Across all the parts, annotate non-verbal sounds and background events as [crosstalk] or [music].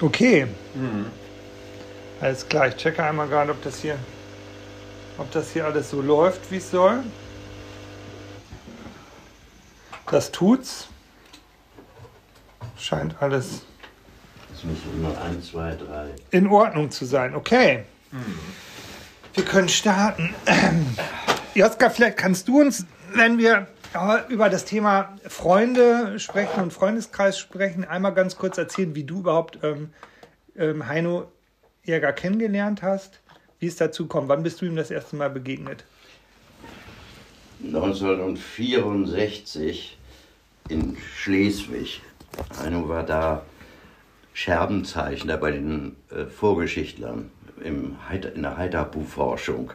Okay. Alles klar, ich checke einmal gerade, ob das hier, ob das hier alles so läuft, wie es soll. Das tut's. Scheint alles Es müssen nur 1, 2, 3. in Ordnung zu sein. Okay. Wir können starten. [clears throat] Joska, vielleicht kannst du uns, wenn wir über das Thema Freunde sprechen und Freundeskreis sprechen, einmal ganz kurz erzählen, wie du überhaupt ähm, ähm, Heino Jäger kennengelernt hast, wie es dazu kommt. Wann bist du ihm das erste Mal begegnet? 1964 in Schleswig. Heino war da Scherbenzeichner bei den äh, Vorgeschichtlern im in der Heiterbu-Forschung.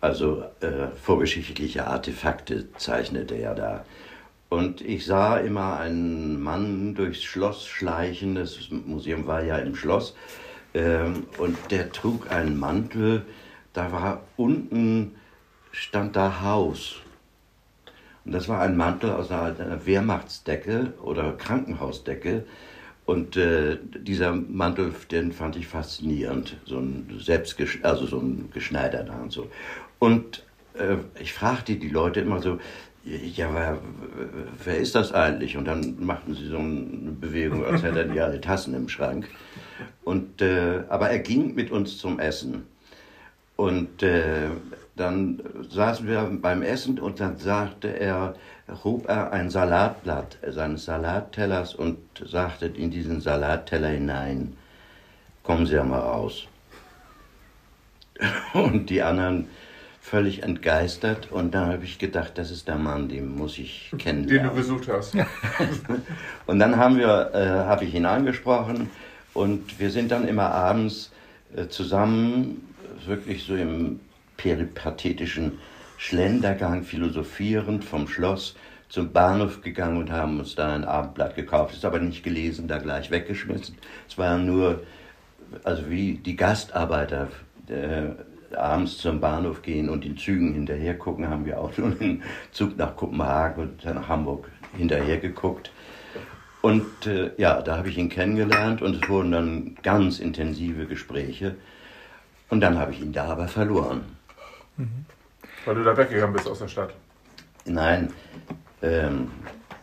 Also äh, vorgeschichtliche Artefakte zeichnete er da. Und ich sah immer einen Mann durchs Schloss schleichen. Das Museum war ja im Schloss. Ähm, und der trug einen Mantel. Da war unten stand da Haus. Und das war ein Mantel aus einer, Wehrmachtsdecke oder Krankenhausdecke. Und äh, dieser Mantel, den fand ich faszinierend. So ein selbst, also so ein geschneiderter und so. Und äh, ich fragte die Leute immer so, ja, wer, wer ist das eigentlich? Und dann machten sie so eine Bewegung, als hätten die alle Tassen im Schrank. Und, äh, aber er ging mit uns zum Essen. Und äh, dann saßen wir beim Essen und dann sagte er, hob er ein Salatblatt seines Salattellers und sagte in diesen Salatteller hinein, kommen Sie ja mal raus. [laughs] Und die anderen völlig entgeistert und dann habe ich gedacht, das ist der Mann, den muss ich Den du kennenlernen. besucht hast. [laughs] Und dann haben wir, äh, habe ich ihn angesprochen und wir sind dann immer abends äh, zusammen, wirklich so im peripathetischen Schlendergang, philosophierend vom Schloss zum Bahnhof gegangen und haben uns da ein Abendblatt gekauft. Ist aber nicht gelesen, da gleich weggeschmissen. Es war nur, also wie die Gastarbeiter äh, abends zum Bahnhof gehen und in Zügen hinterher gucken, haben wir auch [laughs] schon den Zug nach Kopenhagen und dann nach Hamburg hinterher geguckt. Und äh, ja, da habe ich ihn kennengelernt und es wurden dann ganz intensive Gespräche. Und dann habe ich ihn da aber verloren. Weil du da weggegangen bist aus der Stadt. Nein, ähm,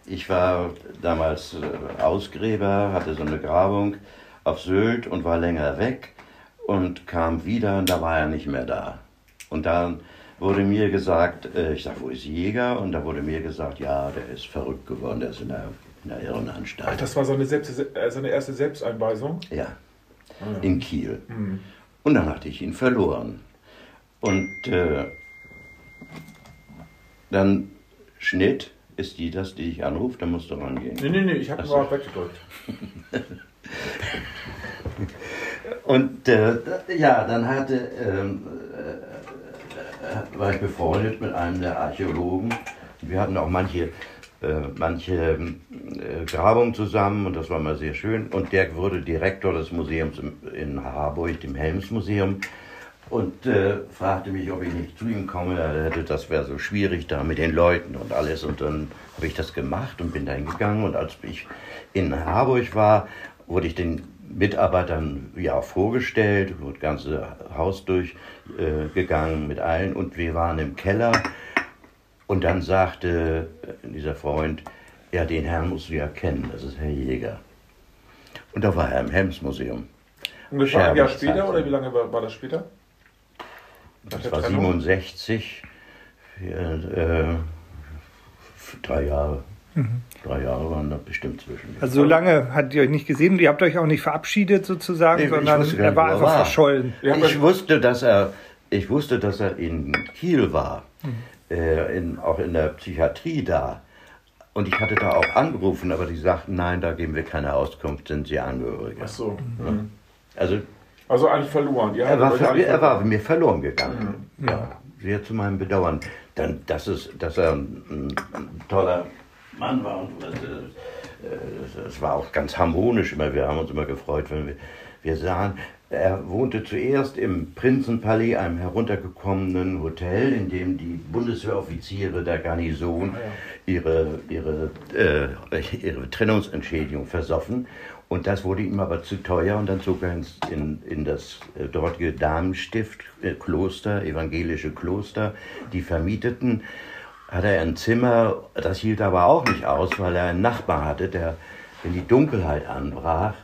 ich war damals äh, Ausgräber, hatte so eine Grabung auf Sylt und war länger weg und kam wieder und da war er nicht mehr da. Und dann wurde mir gesagt, äh, ich sag, wo ist Jäger? Und da wurde mir gesagt, ja, der ist verrückt geworden, der ist in der, in der Irrenanstalt. Ach, das war seine, Selbst, äh, seine erste Selbsteinweisung. Ja, Ah, ja. in Kiel. Hm. Und dann hatte ich ihn verloren. Und äh, dann Schnitt ist die das, die ich anrufe, da musst du rangehen. Nee, nee, nee, ich habe mal weggedrückt. [laughs] Und äh, ja, dann hatte, ähm, äh, war ich befreundet mit einem der Archäologen. Wir hatten auch manche, äh, manche äh, Grabungen zusammen und das war mal sehr schön. Und der wurde Direktor des Museums in Harburg, dem Helmsmuseum. Und äh, fragte mich, ob ich nicht zu ihm komme. Er hätte, das wäre so schwierig da mit den Leuten und alles. Und dann habe ich das gemacht und bin da hingegangen. Und als ich in Harburg war, wurde ich den Mitarbeitern ja vorgestellt, wurde das ganze Haus durchgegangen äh, mit allen. Und wir waren im Keller. Und dann sagte dieser Freund, ja, den Herrn musst du ja kennen, das ist Herr Jäger. Und da war er im Helmsmuseum. Ungefähr ein Jahr später oder wie lange war, war das später? Nach Das war Trennung? 67, vier, äh, drei Jahre. Drei Jahre waren da bestimmt zwischen. Also so lange hattet ihr euch nicht gesehen, ihr habt euch auch nicht verabschiedet sozusagen, Nee, ich sondern gar er nicht, war einfach war. verschollen. Ja, ich wusste, dass er, ich wusste, dass er in Kiel war, äh, in, auch in der Psychiatrie da. Und ich hatte da auch angerufen, aber die sagten, nein, da geben wir keine Auskunft, sind Sie Angehörige. Ach so. Hm. Also Also eigentlich verloren. Ihr er war, ver eigentlich er war verloren. mir verloren gegangen. Ja, sehr zu meinem Bedauern. Dann, dass, es, dass er ein, ein toller Mann war und äh, äh, es war auch ganz harmonisch immer. Wir haben uns immer gefreut, wenn wir, Wir sahen, er wohnte zuerst im Prinzenpalais, einem heruntergekommenen Hotel, in dem die Bundeswehroffiziere der Garnison ihre, ihre, äh, ihre Trennungsentschädigung versoffen. Und das wurde ihm aber zu teuer und dann zog er ins, in, in das äh, dortige Damenstift, äh, Kloster, evangelische Kloster. Die vermieteten, hatte er ein Zimmer, das hielt aber auch nicht aus, weil er einen Nachbar hatte, der, wenn die Dunkelheit anbrach,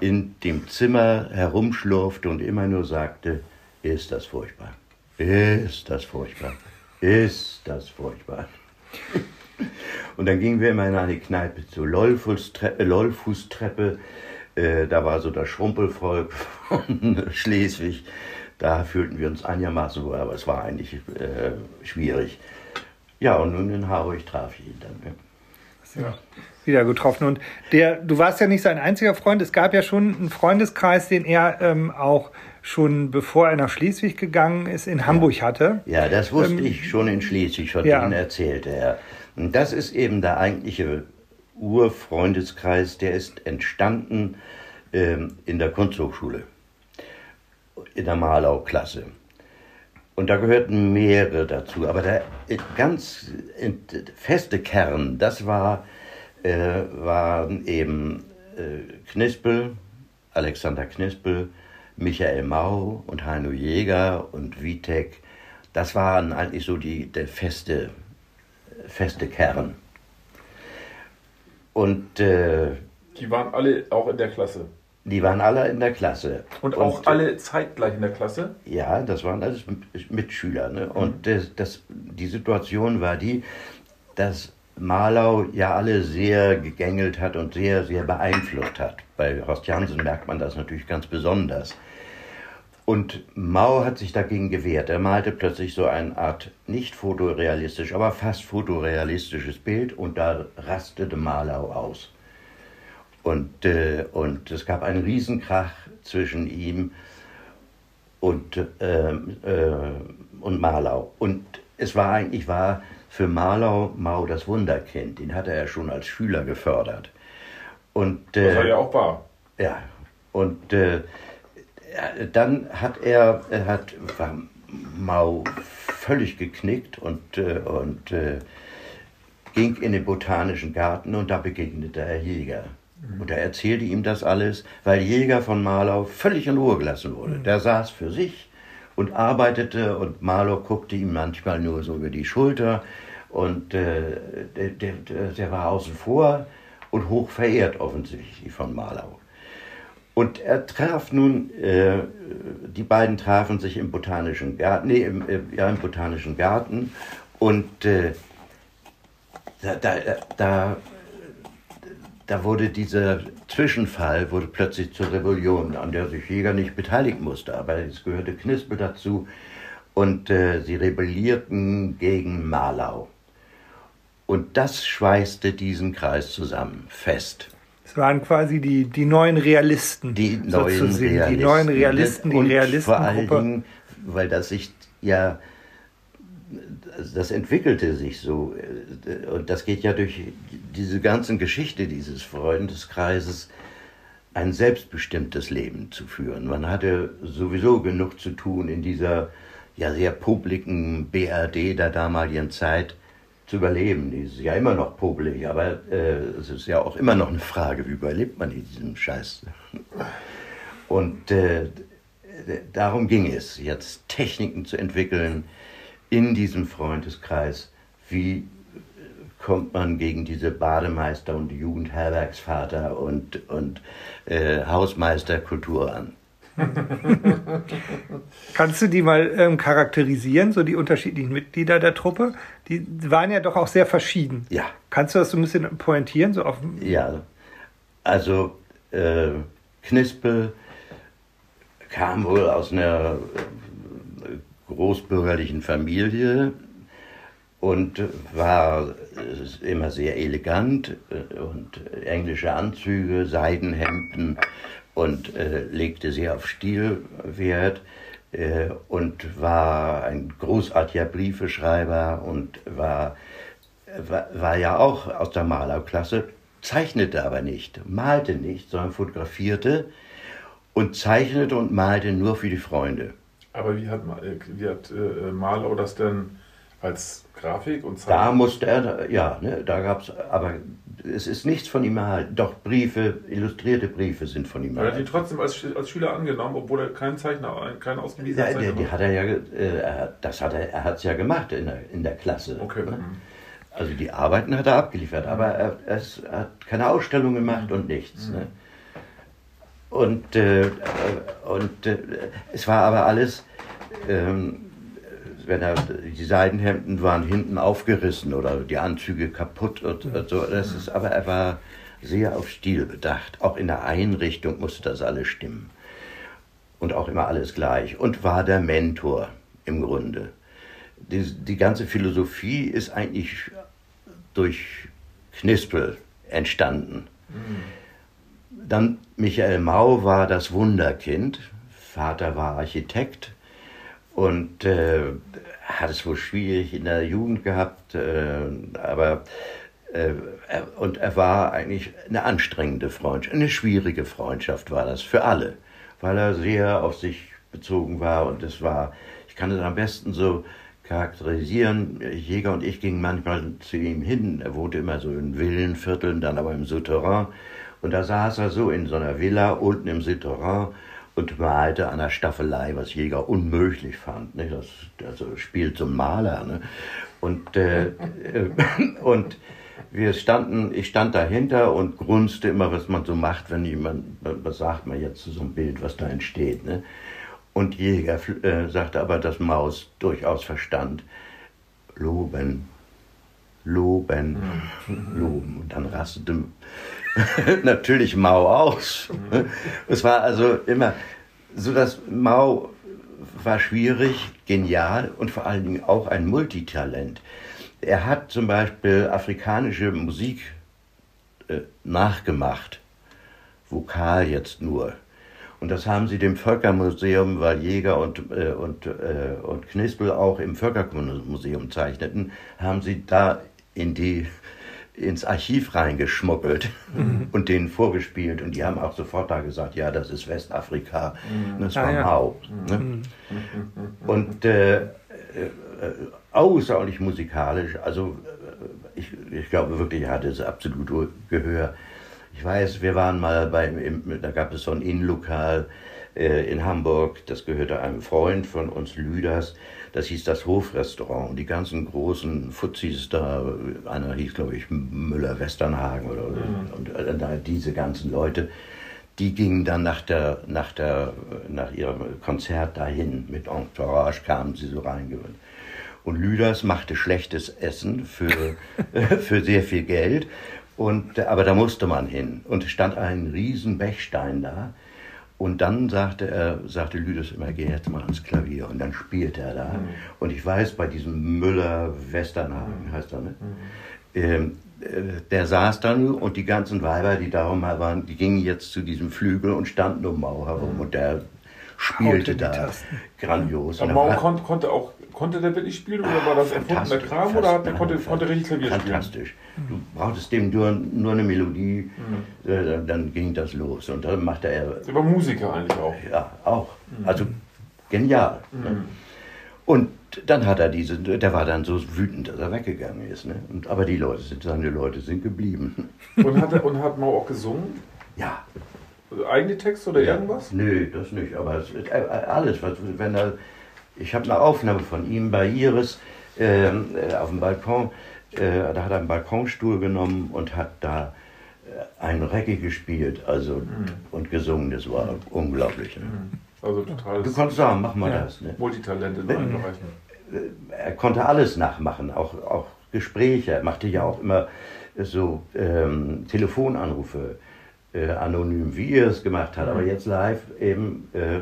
in dem Zimmer herumschlurfte und immer nur sagte, ist das furchtbar, ist das furchtbar, ist das furchtbar. Und dann gingen wir immer in eine Kneipe zur Lollfußtreppe, Lollfußtreppe. Äh, da war so das Schrumpelvolk von [laughs] Schleswig. Da fühlten wir uns einigermaßen wohl, aber es war eigentlich äh, schwierig. Ja, und nun in Harburg traf ich ihn dann. Ja. Wieder getroffen. Und der, du warst ja nicht sein einziger Freund. Es gab ja schon einen Freundeskreis, den er ähm, auch schon bevor er nach Schleswig gegangen ist, in Hamburg hatte. Ja, das wusste ähm, ich schon in Schleswig, von ja. denen erzählte er. Und das ist eben der eigentliche Urfreundeskreis, der ist entstanden ähm, in der Kunsthochschule, in der Malau-Klasse. Und da gehörten mehrere dazu. Aber der ganz feste Kern, das war, äh, waren eben äh, Knispel, Alexander Knispel, Michael Mau und Heino Jäger und Witek. Das waren eigentlich so die, der feste, feste Kern. Und äh, die waren alle auch in der Klasse. Die waren alle in der Klasse. Und auch und, alle zeitgleich in der Klasse? Ja, das waren alles Mitschüler. Ne? Und das, das, die Situation war die, dass Marlau ja alle sehr gegängelt hat und sehr, sehr beeinflusst hat. Bei Horst Jansen merkt man das natürlich ganz besonders. Und Mau hat sich dagegen gewehrt. Er malte plötzlich so eine Art nicht fotorealistisch, aber fast fotorealistisches Bild und da rastete Marlau aus. Und, äh, und es gab einen Riesenkrach zwischen ihm und, äh, äh, und Marlau. Und es war eigentlich war für Marlau Mau das Wunderkind. Den hatte er schon als Schüler gefördert. Und, äh, das war ja auch wahr. Ja, und äh, dann hat er, hat, war Mau völlig geknickt und, äh, und ging in den botanischen Garten und da begegnete er Jäger. Und er erzählte ihm das alles, weil Jäger von Marlau völlig in Ruhe gelassen wurde. Der saß für sich und arbeitete und Marlow guckte ihm manchmal nur so über die Schulter und äh, der, der, der, war außen vor und hoch verehrt offensichtlich von Marlow. Und er traf nun, äh, die beiden trafen sich im Botanischen Garten, nee, im, ja, im Botanischen Garten und äh, da, da, da da wurde dieser Zwischenfall wurde plötzlich zur Rebellion, an der sich Jäger nicht beteiligen musste, aber es gehörte Knispel dazu und äh, sie rebellierten gegen Marlau. Und das schweißte diesen Kreis zusammen, fest. Es waren quasi die, die neuen Realisten. Die neuen Realisten. Die neuen Realisten, die Realisten. Vor allen Dingen, weil das sich ja das entwickelte sich so. Und das geht ja durch diese ganze Geschichte dieses Freundeskreises, ein selbstbestimmtes Leben zu führen. Man hatte sowieso genug zu tun in dieser ja sehr publiken BRD der damaligen Zeit zu überleben. Die ist ja immer noch publik, aber äh, es ist ja auch immer noch eine Frage, wie überlebt man in diesem Scheiß. Und äh, darum ging es, jetzt Techniken zu entwickeln, in diesem Freundeskreis, wie kommt man gegen diese Bademeister und Jugendherbergsvater und, und äh, Hausmeisterkultur an? [laughs] Kannst du die mal ähm, charakterisieren, so die unterschiedlichen Mitglieder der Truppe? Die waren ja doch auch sehr verschieden. Ja. Kannst du das so ein bisschen pointieren? So auf ja, also äh, Knispel kam wohl aus einer großbürgerlichen Familie und war immer sehr elegant äh, und englische Anzüge, Seidenhemden und äh, legte sehr auf Stilwert äh, und war ein großartiger Briefeschreiber und war, war, war ja auch aus der Malerklasse, zeichnete aber nicht, malte nicht, sondern fotografierte und zeichnete und malte nur für die Freunde. Aber wie hat, äh, wie hat äh, Marlow das denn als Grafik und Da Zeichnung? musste er, ja, ne, da gab es, aber es ist nichts von ihm erhalten. Doch Briefe, illustrierte Briefe sind von ihm Er hat die erhalten. trotzdem als, als Schüler angenommen, obwohl er kein Zeichner, kein ausgewiesener Ja, der, Zeichner die war. hat er ja, äh, er das hat er, er hat es ja gemacht in der, in der Klasse. Okay. Ne? mhm. Also die Arbeiten hat er abgeliefert, aber er, er hat keine Ausstellung gemacht und nichts. Ne? Und, äh, äh, und äh, es war aber alles, ähm, wenn er, die Seidenhemden waren hinten aufgerissen oder die Anzüge kaputt und, und so. Das ist, aber er war sehr auf Stil bedacht. Auch in der Einrichtung musste das alles stimmen. Und auch immer alles gleich. Und war der Mentor im Grunde. Die, die ganze Philosophie ist eigentlich durch Knispel entstanden. Dann Michael Mau war das Wunderkind. Vater war Architekt und äh, hat es wohl schwierig in der Jugend gehabt, äh, aber äh, und er war eigentlich eine anstrengende Freundschaft, eine schwierige Freundschaft war das für alle, weil er sehr auf sich bezogen war und es war, ich kann es am besten so charakterisieren. Jäger und ich gingen manchmal zu ihm hin. Er wohnte immer so in Villenvierteln, dann aber im Souterrain. Und da saß er so in so einer Villa unten im Souterrain und malte an der Staffelei, was Jäger unmöglich fand. Ne? Das, also spielt so ein Maler. Ne? Und, äh, äh, [laughs] und wir standen, ich stand dahinter und grunzte immer, was man so macht, wenn jemand, was sagt man jetzt zu so einem Bild, was da entsteht. Ne? Und Jäger äh, sagte aber, dass Maus durchaus verstand. Loben, loben, loben. Und dann rastete [laughs] natürlich Mau aus. Es war also immer so, dass Mau war schwierig, genial und vor allen Dingen auch ein Multitalent. Er hat zum Beispiel afrikanische Musik äh, nachgemacht, Vokal jetzt nur. Und das haben sie dem Völkermuseum, weil Jäger und, äh, und, äh, und Knispel auch im Völkerkundemuseum zeichneten, haben sie da in die, ins Archiv reingeschmuggelt und denen vorgespielt. Und die haben auch sofort da gesagt, ja, das ist Westafrika. Und das Ah, war ja. Mau. Ne? Und äh, äh, außerordentlich musikalisch. Also äh, ich, ich glaube wirklich, er hatte es absolut Gehör. Ich weiß, wir waren mal bei, im, da gab es so ein Innenlokal äh, in Hamburg, das gehörte einem Freund von uns, Lüders, das hieß das Hofrestaurant. Und die ganzen großen Fuzis da, einer hieß, glaube ich, Müller-Westernhagen oder und äh, da diese ganzen Leute, die gingen dann nach, der, nach, der, nach ihrem Konzert dahin. Mit Entourage kamen sie so reingewöhnt. Und Lüders machte schlechtes Essen für, [laughs] für sehr viel Geld. Und, aber da musste man hin. Und es stand ein riesen Bechstein da. Und dann sagte er, sagte Lüders immer, geh jetzt mal ans Klavier. Und dann spielte er da. Und ich weiß, bei diesem Müller Westernhagen heißt er, ne? Ähm, äh, der saß da nur und die ganzen Weiber, die darum mal waren, die gingen jetzt zu diesem Flügel und standen um Mau herum. Und der spielte da grandios. Aber Und Mau konnte auch, konnte der wirklich spielen oder war das erfundener Kram oder hat, der konnte, konnte richtig Klavier spielen? Fantastisch. Du brauchtest dem nur, nur eine Melodie, äh, dann, ging das los. Und dann machte er, Der war Musiker eigentlich auch. ja, auch. Also genial. Ne? Und dann hat er diese, der war dann so wütend, dass er weggegangen ist. Ne? Und, aber die Leute sind, seine Leute sind geblieben. Und hat, er, und hat Mau auch gesungen? Ja. Also eigene Texte oder irgendwas? Nö, das nicht. Aber es, äh, alles, was, wenn er, ich habe eine Aufnahme von ihm bei Iris ähm, äh, auf dem Balkon. Äh, da hat er einen Balkonstuhl genommen und hat da äh, ein Reggae gespielt, also und gesungen. Das war unglaublich. Ne? Also total Du konntest sagen, mach mal Ja. das. Ne? Multitalent in allen Bereichen. er konnte alles nachmachen, auch, auch Gespräche. Er machte ja auch immer so ähm, Telefonanrufe äh, anonym, wie er es gemacht hat, aber jetzt live eben äh,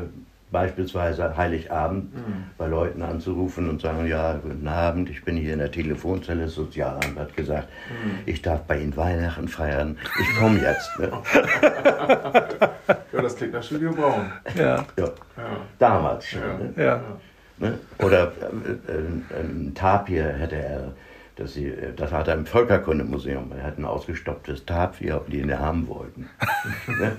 beispielsweise Heiligabend bei Leuten anzurufen und sagen, ja, guten Abend, ich bin hier in der Telefonzelle, Sozialamt hat gesagt, ich darf bei Ihnen Weihnachten feiern, ich komme jetzt. Ne? [laughs] Ja, das klingt nach Studio Braun. Ja, Ja, Ja. damals schon. Ja. Ne? ja. Ne? Oder äh, äh, ein Tapir hätte er dass sie, äh, das hat er im Völkerkundemuseum, er hat ein ausgestopptes Tapir, die ihn haben wollten. [laughs] Ne?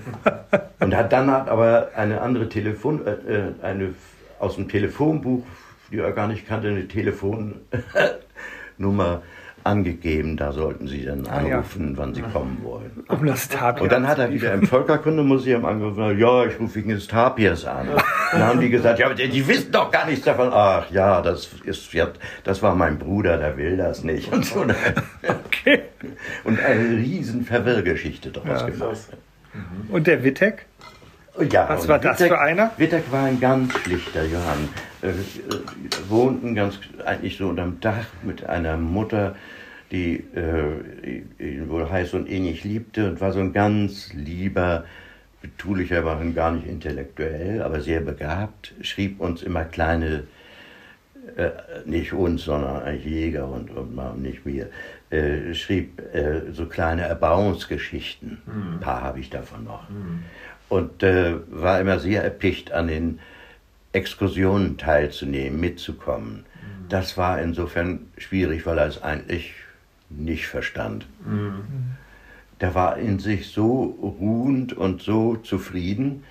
Und hat dann hat aber eine andere Telefon, äh, äh, eine aus dem Telefonbuch, die er gar nicht kannte, eine Telefonnummer angegeben, da sollten Sie dann Ah, anrufen, wann Sie kommen wollen. Um das Tapir. Und dann hat er wieder im Völkerkundemuseum angerufen, ja, ich rufe wegen des Tapirs an. Dann haben die gesagt, ja, aber die, wissen doch gar nichts davon. Ach ja, das ist ja, das war mein Bruder, der will das nicht. Und so. [laughs] Okay. Und eine riesen Verwirrgeschichte daraus Ja. gemacht. Krass. Und der Wittek? Ja, Was war das für einer? Wittek war ein ganz schlichter Johann. Äh, äh, wohnten ganz eigentlich so unterm Dach mit einer Mutter, die äh, ihn wohl heiß und ähnlich liebte und war so ein ganz lieber, betulicher, war gar nicht intellektuell, aber sehr begabt, schrieb uns immer kleine äh, nicht uns, sondern ein Jäger und, und nicht mir, äh, schrieb äh, so kleine Erbauungsgeschichten. Ein paar habe ich davon noch. Und äh, war immer sehr erpicht an den Exkursionen teilzunehmen, mitzukommen. Das war insofern schwierig, weil er es eigentlich nicht verstand. Der war in sich so ruhend und so zufrieden,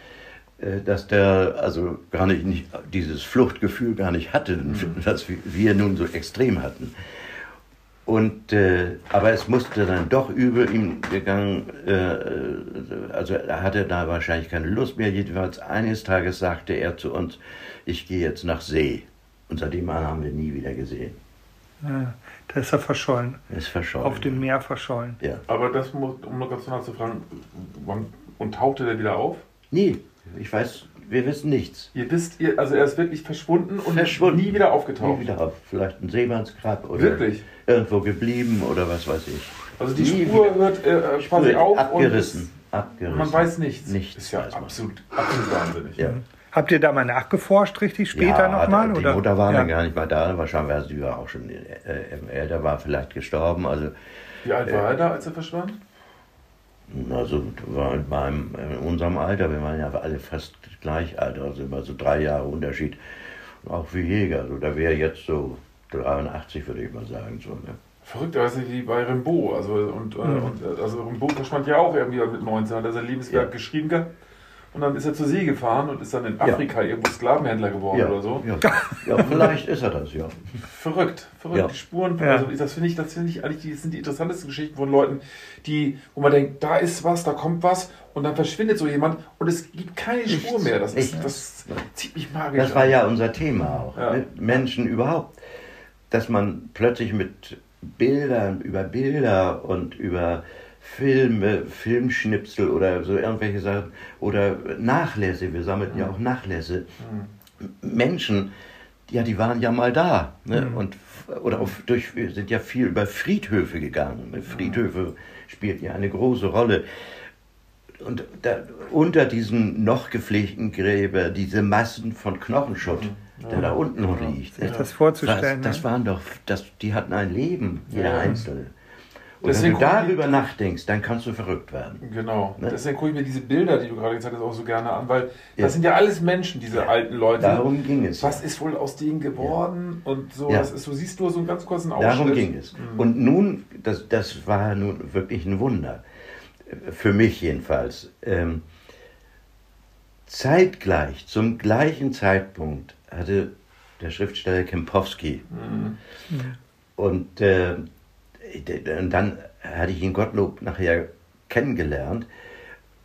äh, dass der also gar nicht, nicht dieses Fluchtgefühl gar nicht hatte, das wir nun so extrem hatten. Und, äh, aber es musste dann doch über ihm gegangen, äh, also er hatte da wahrscheinlich keine Lust mehr. Jedenfalls eines Tages sagte er zu uns, ich gehe jetzt nach See. Und seitdem haben wir nie wieder gesehen. Ja, da ist er verschollen. Er ist verschollen. Auf dem Meer verschollen. Ja. Aber das muss, um noch ganz nachzufragen, wann, und tauchte der wieder auf? Nie. Ich weiß, wir wissen nichts. Ihr wisst, ihr, also er ist wirklich verschwunden und Verschwunden. nie wieder aufgetaucht. Nie wieder auf. Vielleicht ein Seemannsgrab oder Wirklich? irgendwo geblieben oder was weiß ich. Also die Nie Spur wieder. hört äh, quasi Spur auf abgerissen. und abgerissen. man weiß nichts. Nichts ist ja absolut, absolut wahnsinnig. Ja. Habt ihr da mal nachgeforscht, richtig später ja, nochmal? Die oder? Mutter war ja. dann gar nicht mal da. Wahrscheinlich war sie war auch schon äh, älter, war vielleicht gestorben. Also Wie alt war er da, als er verschwand? Also war in, meinem, in unserem Alter, wir waren ja alle fast gleich alt, also immer so drei Jahre Unterschied. Auch wie Jäger, also da wäre jetzt so 83, würde ich mal sagen. So, ne? Verrückt, weißt du, wie bei Rimbaud. Also, und, äh, Mhm. und, äh, also Rimbaud verschwand ja auch irgendwie mit 19, hat er sein Lebenswerk Ja. geschrieben gehabt. Und dann ist er zur See gefahren und ist dann in Afrika irgendwo Sklavenhändler geworden Ja, oder so. ja. ja, vielleicht ist er das, ja. Verrückt, verrückt. Ja. Die Spuren, Ja. also das finde ich, das finde ich eigentlich, die das sind die interessantesten Geschichten von Leuten, die, wo man denkt, da ist was, da kommt was und dann verschwindet so jemand und es gibt keine Spur mehr. Das, ist, das zieht mich magisch Das war an. ja unser Thema auch. Ja. Ne? Menschen überhaupt. Dass man plötzlich mit Bildern, über Bilder und über Filme, Filmschnipsel oder so irgendwelche Sachen oder Nachlässe, wir sammelten ja auch Nachlässe. Menschen, ja, die waren ja mal da. Ne? Und, oder auf, durch, wir sind ja viel über Friedhöfe gegangen. Ne? Friedhöfe spielten ja eine große Rolle. Und da, unter diesen noch gepflegten Gräber, diese Massen von Knochenschutt, der da unten liegt. Sich ne? das vorzustellen. Das, das ne? waren doch, das, die hatten ein Leben, jeder Ja. Einzelne. Und Deswegen wenn du darüber nachdenkst, dann kannst du verrückt werden. Genau. Ne? Deswegen gucke ich mir diese Bilder, die du gerade gezeigt hast, auch so gerne an, weil Ja. das sind ja alles Menschen, diese alten Leute. Darum ging es. Was ist wohl aus denen geworden? Und so, Ja. das ist, du siehst nur so einen ganz kurzen Ausschnitt. Darum ging es. Mhm. Und nun, das, das war nun wirklich ein Wunder. Für mich jedenfalls. Ähm, zeitgleich, zum gleichen Zeitpunkt hatte der Schriftsteller Kempowski Mhm. und, äh, und dann hatte ich ihn Gottlob nachher kennengelernt.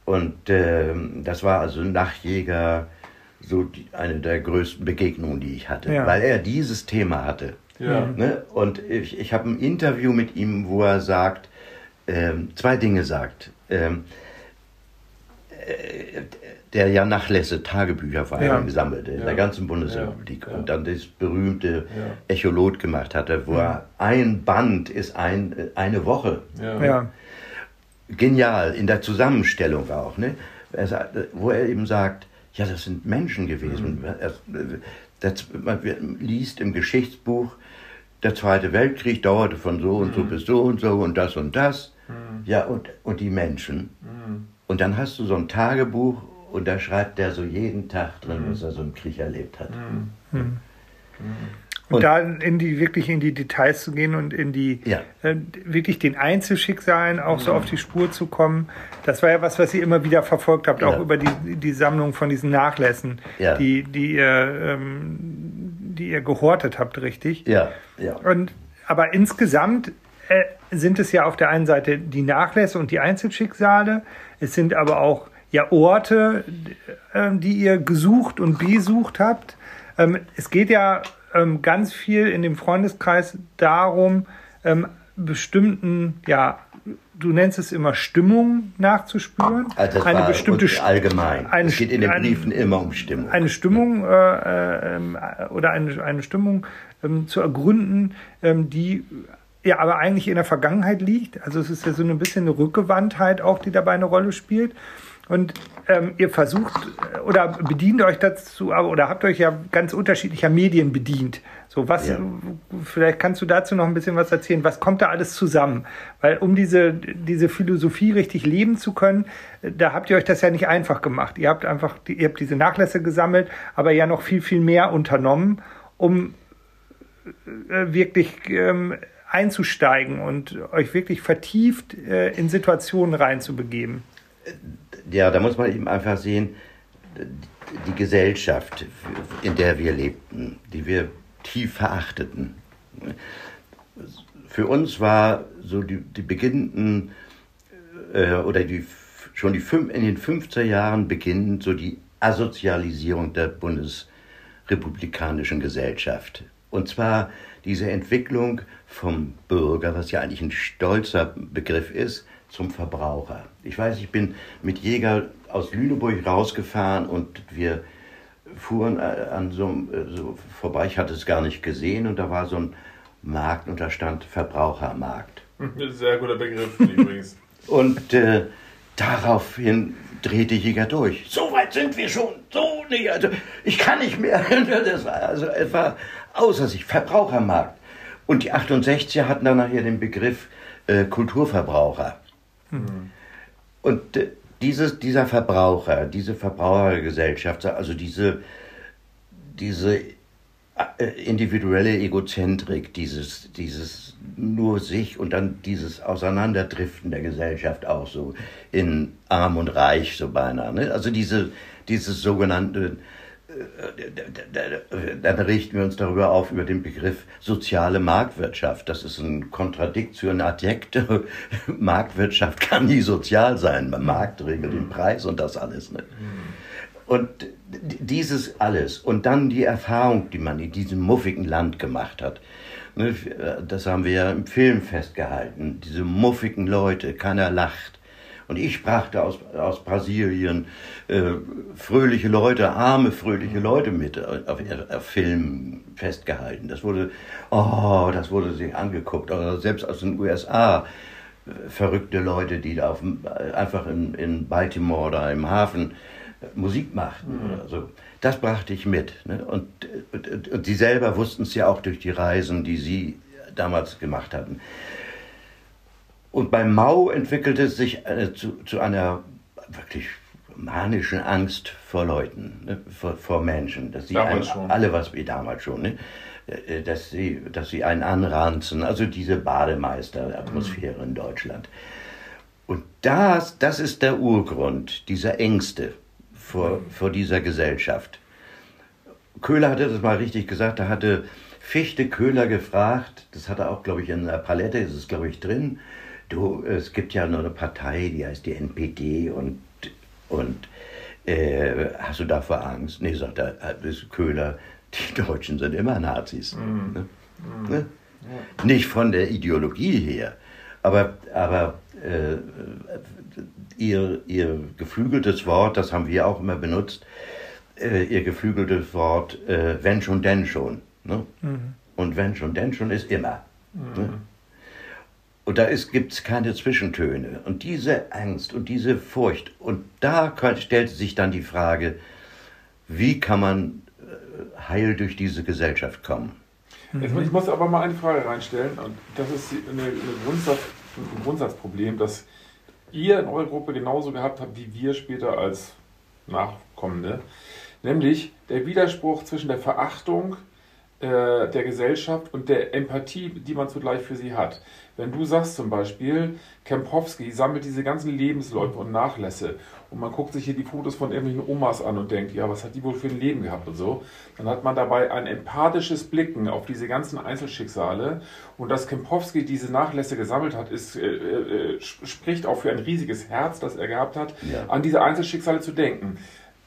Und äh, das war also Nachjäger, so die, eine der größten Begegnungen, die ich hatte, Ja. weil er dieses Thema hatte. Ja. Ne? Und ich, ich habe ein Interview mit ihm, wo er sagt, ähm, zwei Dinge sagt. Ähm, äh, der ja Nachlässe, Tagebücher vor allem Ja. gesammelt in Ja. der ganzen Bundesrepublik Ja. Und dann das berühmte. Echolot gemacht hatte, wo er ein Band ist ein, äh, eine Woche. Ja. Genial, in der Zusammenstellung auch, ne? Er wo er eben sagt, ja, das sind Menschen gewesen. Er, das, man liest im Geschichtsbuch, der Zweite Weltkrieg dauerte von so und so bis so und so und das und das. Ja, und, und die Menschen. Mhm. Und dann hast du so ein Tagebuch und da schreibt der so jeden Tag drin, was er so im Krieg erlebt hat. Mhm. Und, und, da in die wirklich in die Details zu gehen und in die ja. äh, wirklich den Einzelschicksalen auch so auf die Spur zu kommen, das war ja was, was ihr immer wieder verfolgt habt, ja. auch über die, die Sammlung von diesen Nachlässen, ja. die, die ihr ähm, die ihr gehortet habt, richtig? Ja, ja. Und aber insgesamt äh, sind es ja auf der einen Seite die Nachlässe und die Einzelschicksale, es sind aber auch ja Orte, äh, die ihr gesucht und besucht habt. Ähm, es geht ja ähm, ganz viel in dem Freundeskreis darum, ähm, bestimmten, ja, du nennst es immer Stimmung nachzuspüren. Also eine bestimmte allgemein. Eine, es geht in den Briefen eine, immer um Stimmung. Eine Stimmung äh, äh, oder eine, eine Stimmung ähm, zu ergründen, ähm, die ja aber eigentlich in der Vergangenheit liegt. Also es ist ja so ein bisschen eine Rückgewandtheit auch, die dabei eine Rolle spielt. Und ähm, ihr versucht äh, oder bedient euch dazu, oder habt euch ja ganz unterschiedlicher Medien bedient. So, was, ja. vielleicht kannst du dazu noch ein bisschen was erzählen. Was kommt da alles zusammen? Weil um diese, diese Philosophie richtig leben zu können, da habt ihr euch das ja nicht einfach gemacht. Ihr habt einfach, ihr habt diese Nachlässe gesammelt, aber ja noch viel, viel mehr unternommen, um äh, wirklich ähm, einzusteigen und euch wirklich vertieft äh, in Situationen reinzubegeben. Ja, da muss man eben einfach sehen, die Gesellschaft, in der wir lebten, die wir tief verachteten. Für uns war so die, die beginnenden, äh, oder die, schon die, in den 50er Jahren beginnend so die Asozialisierung der bundesrepublikanischen Gesellschaft. Und zwar diese Entwicklung vom Bürger, was ja eigentlich ein stolzer Begriff ist, zum Verbraucher. Ich weiß, ich bin mit Jäger aus Lüneburg rausgefahren und wir fuhren äh, an so, äh, so vorbei, ich hatte es gar nicht gesehen und da war so ein Markt und da stand Verbrauchermarkt. Sehr guter Begriff [laughs] übrigens. Und äh, daraufhin drehte Jäger durch. So weit sind wir schon. So nicht. Also ich kann nicht mehr. [laughs] Das war also etwa außer sich. Verbrauchermarkt. Und die 68er hatten dann nachher den Begriff äh, Kulturverbraucher. Mhm. Und äh, dieses, dieser Verbraucher, diese Verbrauchergesellschaft, also diese, diese äh, individuelle Egozentrik, dieses, dieses nur sich und dann dieses Auseinanderdriften der Gesellschaft auch so in arm und reich so beinahe. Ne? Also diese, dieses sogenannte dann richten wir uns darüber auf, über den Begriff soziale Marktwirtschaft. Das ist ein Kontradiktion Adjekte. [laughs] Marktwirtschaft kann nie sozial sein. Man Markt regelt den Preis und das alles. Ne? Und dieses alles und dann die Erfahrung, die man in diesem muffigen Land gemacht hat, ne, das haben wir ja im Film festgehalten. Diese muffigen Leute, keiner lacht und ich brachte aus, aus Brasilien äh, fröhliche Leute, arme, fröhliche Leute mit äh, auf, auf Film festgehalten. Das wurde, oh, das wurde sich angeguckt. Oder selbst aus den USA äh, verrückte Leute, die da auf, äh, einfach in, in Baltimore da im Hafen Musik machten. Mhm. Also, das brachte ich mit. Ne? Und, und, und sie selber wussten es ja auch durch die Reisen, die sie damals gemacht hatten. Und bei Mao entwickelte es sich äh, zu, zu, einer wirklich manischen Angst vor Leuten, ne, vor, vor, Menschen, dass sie einen, alle was wie damals schon, ne, äh, dass sie, dass sie einen anranzen, also diese Bademeister-Atmosphäre mhm. in Deutschland. Und das, das ist der Urgrund dieser Ängste vor, mhm. vor dieser Gesellschaft. Köhler hatte das mal richtig gesagt, da hatte Fichte Köhler gefragt, das hat er auch, glaube ich, in der Palette, ist es, glaube ich, drin, du, es gibt ja nur eine Partei, die heißt die NPD und, und äh, hast du davor Angst? Nee, sagt er, das Köhler, die [laughs] Deutschen sind immer Nazis. Mhm. Ne? Mhm. Ne? Ja. Nicht von der Ideologie her, aber, aber äh, ihr, ihr geflügeltes Wort, das haben wir auch immer benutzt, äh, ihr geflügeltes Wort, äh, wenn schon, denn schon. Ne? Mhm. Und wenn schon, denn schon ist immer. Ne? Mhm. Und da gibt es keine Zwischentöne. Und diese Angst und diese Furcht, und da stellt sich dann die Frage, wie kann man äh, heil durch diese Gesellschaft kommen? Ich muss aber mal eine Frage reinstellen, und das ist eine, eine Grundsatz, ein Grundsatzproblem, das ihr in eurer Gruppe genauso gehabt habt wie wir später als Nachkommende. Nämlich der Widerspruch zwischen der Verachtung äh, der Gesellschaft und der Empathie, die man zugleich für sie hat. Wenn du sagst zum Beispiel, Kempowski sammelt diese ganzen Lebensläufe und Nachlässe und man guckt sich hier die Fotos von irgendwelchen Omas an und denkt, ja, was hat die wohl für ein Leben gehabt und so, dann hat man dabei ein empathisches Blicken auf diese ganzen Einzelschicksale und dass Kempowski diese Nachlässe gesammelt hat, ist, äh, äh, spricht auch für ein riesiges Herz, das er gehabt hat, ja. an diese Einzelschicksale zu denken.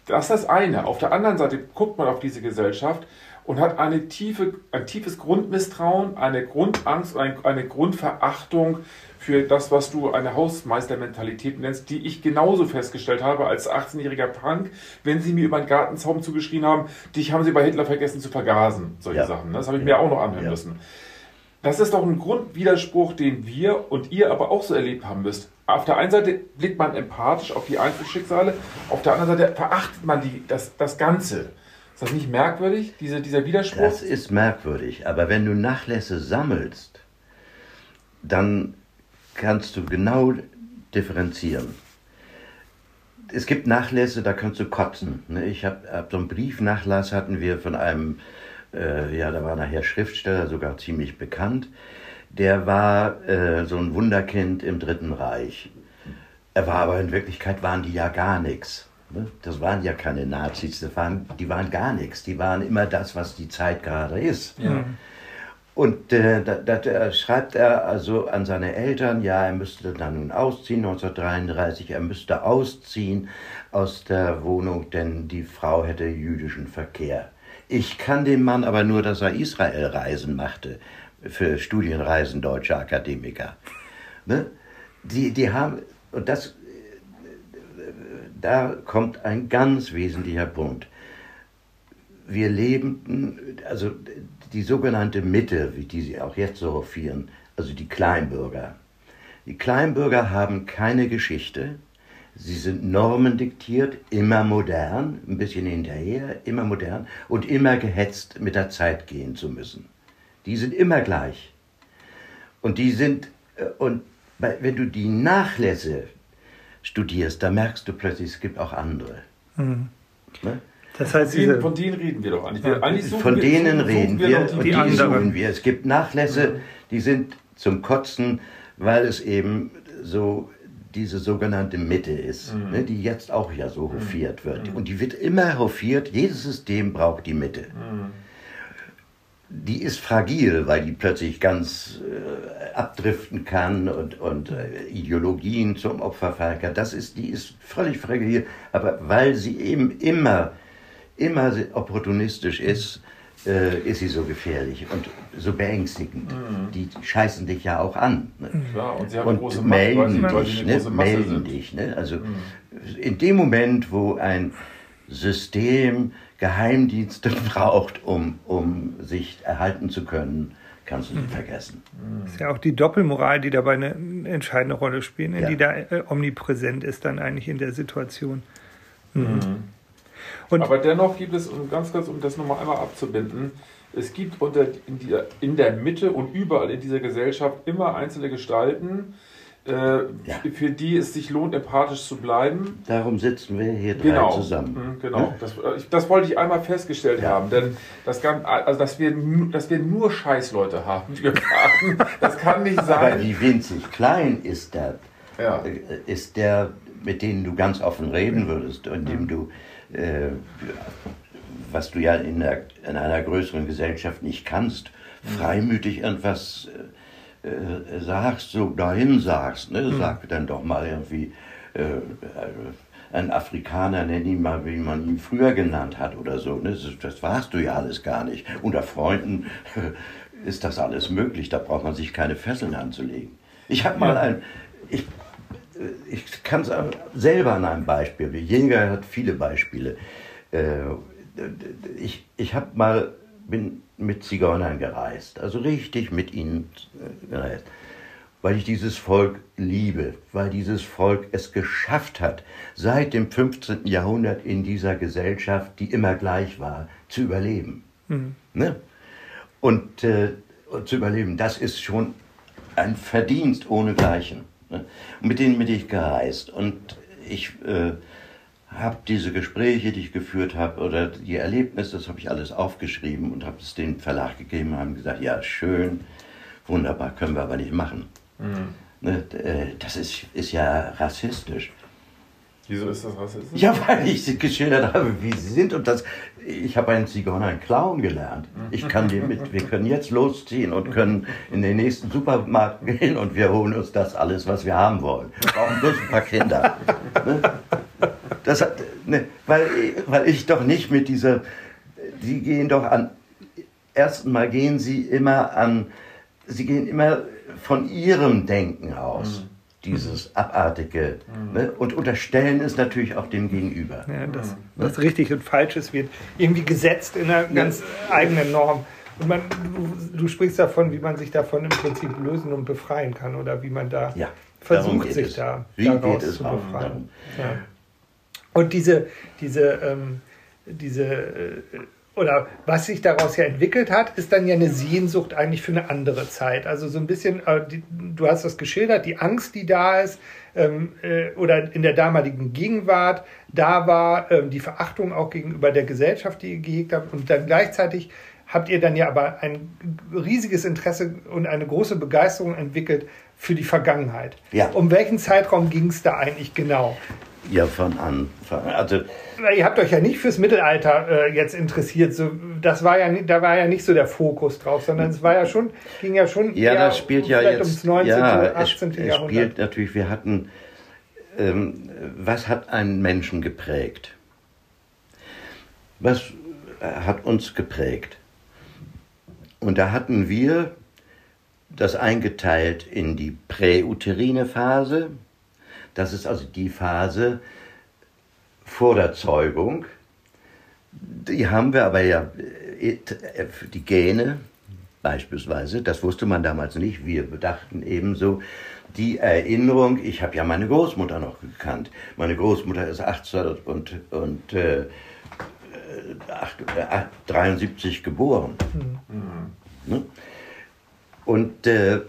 Das ist das eine. Auf der anderen Seite guckt man auf diese Gesellschaft und hat eine tiefe, ein tiefes Grundmisstrauen, eine Grundangst, eine, eine Grundverachtung für das, was du eine Hausmeistermentalität nennst, die ich genauso festgestellt habe als 18-jähriger Punk, wenn sie mir über den Gartenzaun zugeschrien haben, dich haben sie bei Hitler vergessen zu vergasen, solche ja. Sachen. Das habe ich ja. mir auch noch anhören ja. müssen. Das ist doch ein Grundwiderspruch, den wir und ihr aber auch so erlebt haben müsst. Auf der einen Seite blickt man empathisch auf die Einzelschicksale, auf der anderen Seite verachtet man die, das, das Ganze. Ist das nicht merkwürdig, diese, dieser Widerspruch? Das ist merkwürdig, aber wenn du Nachlässe sammelst, dann kannst du genau differenzieren. Es gibt Nachlässe, da kannst du kotzen. Ne? Ich habe hab so einen Briefnachlass hatten wir von einem, äh, ja, da war nachher Schriftsteller, sogar ziemlich bekannt. Der war äh, so ein Wunderkind im Dritten Reich. Er war aber in Wirklichkeit waren die ja gar nichts. Ne? Das waren ja keine Nazis, das waren, die waren gar nichts. Die waren immer das, was die Zeit gerade ist. Ja. Und äh, da, da, schreibt er also an seine Eltern, ja, er müsste dann nun ausziehen, 1933, er müsste ausziehen aus der Wohnung, denn die Frau hätte jüdischen Verkehr. Ich kann dem Mann aber nur, dass er Israelreisen machte, für Studienreisen deutscher Akademiker. Ne? Die, die haben, und das da kommt ein ganz wesentlicher Punkt. Wir lebten, also die sogenannte Mitte, wie die sie auch jetzt so hofieren, also die Kleinbürger. Die Kleinbürger haben keine Geschichte, sie sind normendiktiert, immer modern, ein bisschen hinterher, immer modern und immer gehetzt, mit der Zeit gehen zu müssen. Die sind immer gleich. Und die sind, äh, und wenn du die Nachlässe studierst, da merkst du plötzlich, es gibt auch andere. Mhm. Ne? Das heißt, diese, von denen reden wir doch eigentlich. eigentlich von denen wir, reden wir, wir und die, die suchen wir. Es gibt Nachlässe, mhm. die sind zum Kotzen, weil es eben so diese sogenannte Mitte ist, mhm. ne, die jetzt auch ja so mhm. hofiert wird. Mhm. Und die wird immer hofiert, jedes System braucht die Mitte. Mhm die ist fragil, weil die plötzlich ganz äh, abdriften kann und, und äh, Ideologien zum Opfer fallen kann. Das ist, die ist völlig fragil, aber weil sie eben immer, immer opportunistisch ist, äh, ist sie so gefährlich und so beängstigend. Mhm. Die scheißen dich ja auch an. Ne? Klar, und sie haben und große Macht, melden dich, ne? melden dich. Ne? Also mhm. in dem Moment, wo ein System Geheimdienste [laughs] braucht, um, um sich erhalten zu können, kannst du sie mhm. vergessen. Das ist ja auch die Doppelmoral, die dabei eine entscheidende Rolle spielt, ja. die da äh, omnipräsent ist dann eigentlich in der Situation. Mhm. mhm. Und Aber dennoch gibt es, um ganz kurz, um das nochmal einmal abzubinden, es gibt unter, in, die, in der Mitte und überall in dieser Gesellschaft immer einzelne Gestalten, äh, ja. für die es sich lohnt, empathisch zu bleiben. Darum sitzen wir hier drei genau. zusammen. Mhm, genau, ne? das, äh, das, wollte ich einmal festgestellt ja. haben, denn das kann, also dass wir, dass wir nur Scheißleute haben, [laughs] das kann nicht sein. Aber wie winzig klein ist der, ja. Äh, ist der, mit dem du ganz offen reden würdest und dem du, äh, was du ja in, der, in einer größeren Gesellschaft nicht kannst, mhm. freimütig irgendwas äh, äh, sagst, so dahin sagst, ne? Mhm. sag dann doch mal irgendwie äh, äh, ein Afrikaner, nenn ihn mal, wie man ihn früher genannt hat oder so. Ne? Das, das warst du ja alles gar nicht. Unter Freunden äh, [laughs] ist das alles möglich, da braucht man sich keine Fesseln anzulegen. Ich habe mal ein, ich, äh, ich kann es selber an einem Beispiel, Jäger hat viele Beispiele. Ich, ich habe mal, bin mit Zigeunern gereist, also richtig mit ihnen äh, gereist, weil ich dieses Volk liebe, weil dieses Volk es geschafft hat, seit dem 15. Jahrhundert in dieser Gesellschaft, die immer gleich war, zu überleben. Mhm. Ne? Und, äh, zu überleben, das ist schon ein Verdienst ohnegleichen. Ne? Mit denen bin ich gereist und ich äh, habe diese Gespräche, die ich geführt habe, oder die Erlebnisse, das habe ich alles aufgeschrieben und habe es dem Verlag gegeben und haben gesagt, ja, schön, wunderbar, können wir aber nicht machen. Mhm. Ne, äh, das ist, ist ja rassistisch. Wieso ist das rassistisch? Ja, weil ich sie geschildert habe, wie sie sind. Und das, ich habe einen Zigeuner, einen Clown gelernt. Ich kann dir mit, wir können jetzt losziehen und können in den nächsten Supermarkt gehen und wir holen uns das alles, was wir haben wollen. Wir brauchen bloß ein paar Kinder. Ne? Das hat, ne, weil, weil ich doch nicht mit dieser, die gehen doch an, erstmal gehen sie immer an, sie gehen immer von ihrem Denken aus. Mhm dieses Abartige. Mhm. Ne? Und unterstellen es natürlich auch dem Gegenüber. Ja, das, was richtig und falsch ist, wird irgendwie gesetzt in einer ganz ja. eigenen Norm. Und man, du, du, sprichst davon, wie man sich davon im Prinzip lösen und befreien kann oder wie man da ja, versucht, sich es. da wie daraus zu befreien. Ja. Und diese, diese, ähm, diese äh, oder was sich daraus ja entwickelt hat, ist dann ja eine Sehnsucht eigentlich für eine andere Zeit. Also so ein bisschen, äh, die, du hast das geschildert, die Angst, die da ist, ähm, äh, oder in der damaligen Gegenwart, da war ähm, die Verachtung auch gegenüber der Gesellschaft, die ihr gehegt habt. Und dann gleichzeitig habt ihr dann ja aber ein riesiges Interesse und eine große Begeisterung entwickelt für die Vergangenheit. Ja. Um welchen Zeitraum ging es da eigentlich genau? Ja, von Anfang. Also ihr habt euch ja nicht fürs Mittelalter äh, jetzt interessiert. So, das war ja, da war ja nicht so der Fokus drauf, sondern es war ja schon, ging ja schon. Ja, das spielt ja jetzt. Ums 19. Ja, 18. Es, es spielt natürlich. Wir hatten. Ähm, was hat einen Menschen geprägt? Was hat uns geprägt? Und da hatten wir das eingeteilt in die präuterine Phase, das ist also die Phase vor der Zeugung. Die haben wir aber ja, äh, die Gene beispielsweise, das wusste man damals nicht. Wir bedachten ebenso die Erinnerung, ich habe ja meine Großmutter noch gekannt. Meine Großmutter ist 1873 und, und äh, 73 äh, geboren. Mhm. Ne? Und äh,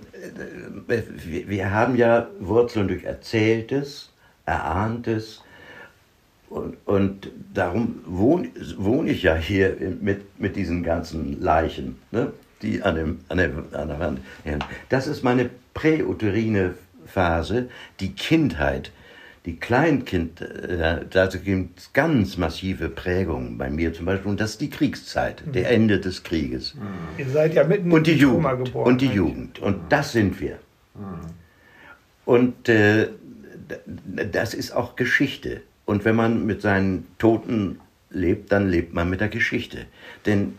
wir haben ja Wurzeln durch Erzähltes, Erahntes. Und, und darum wohne wohn ich ja hier mit, mit diesen ganzen Leichen, ne, die an, dem, an, der, an der Wand hängen. Das ist meine präuterine Phase, die Kindheit, die Kleinkind, äh, da gibt es ganz massive Prägungen bei mir zum Beispiel. Und das ist die Kriegszeit, mhm. der Ende des Krieges. Ihr seid ja mitten und die Jugend, geboren. Und die Jugend. Und das sind wir. Und äh, das ist auch Geschichte. Und wenn man mit seinen Toten lebt, dann lebt man mit der Geschichte. Denn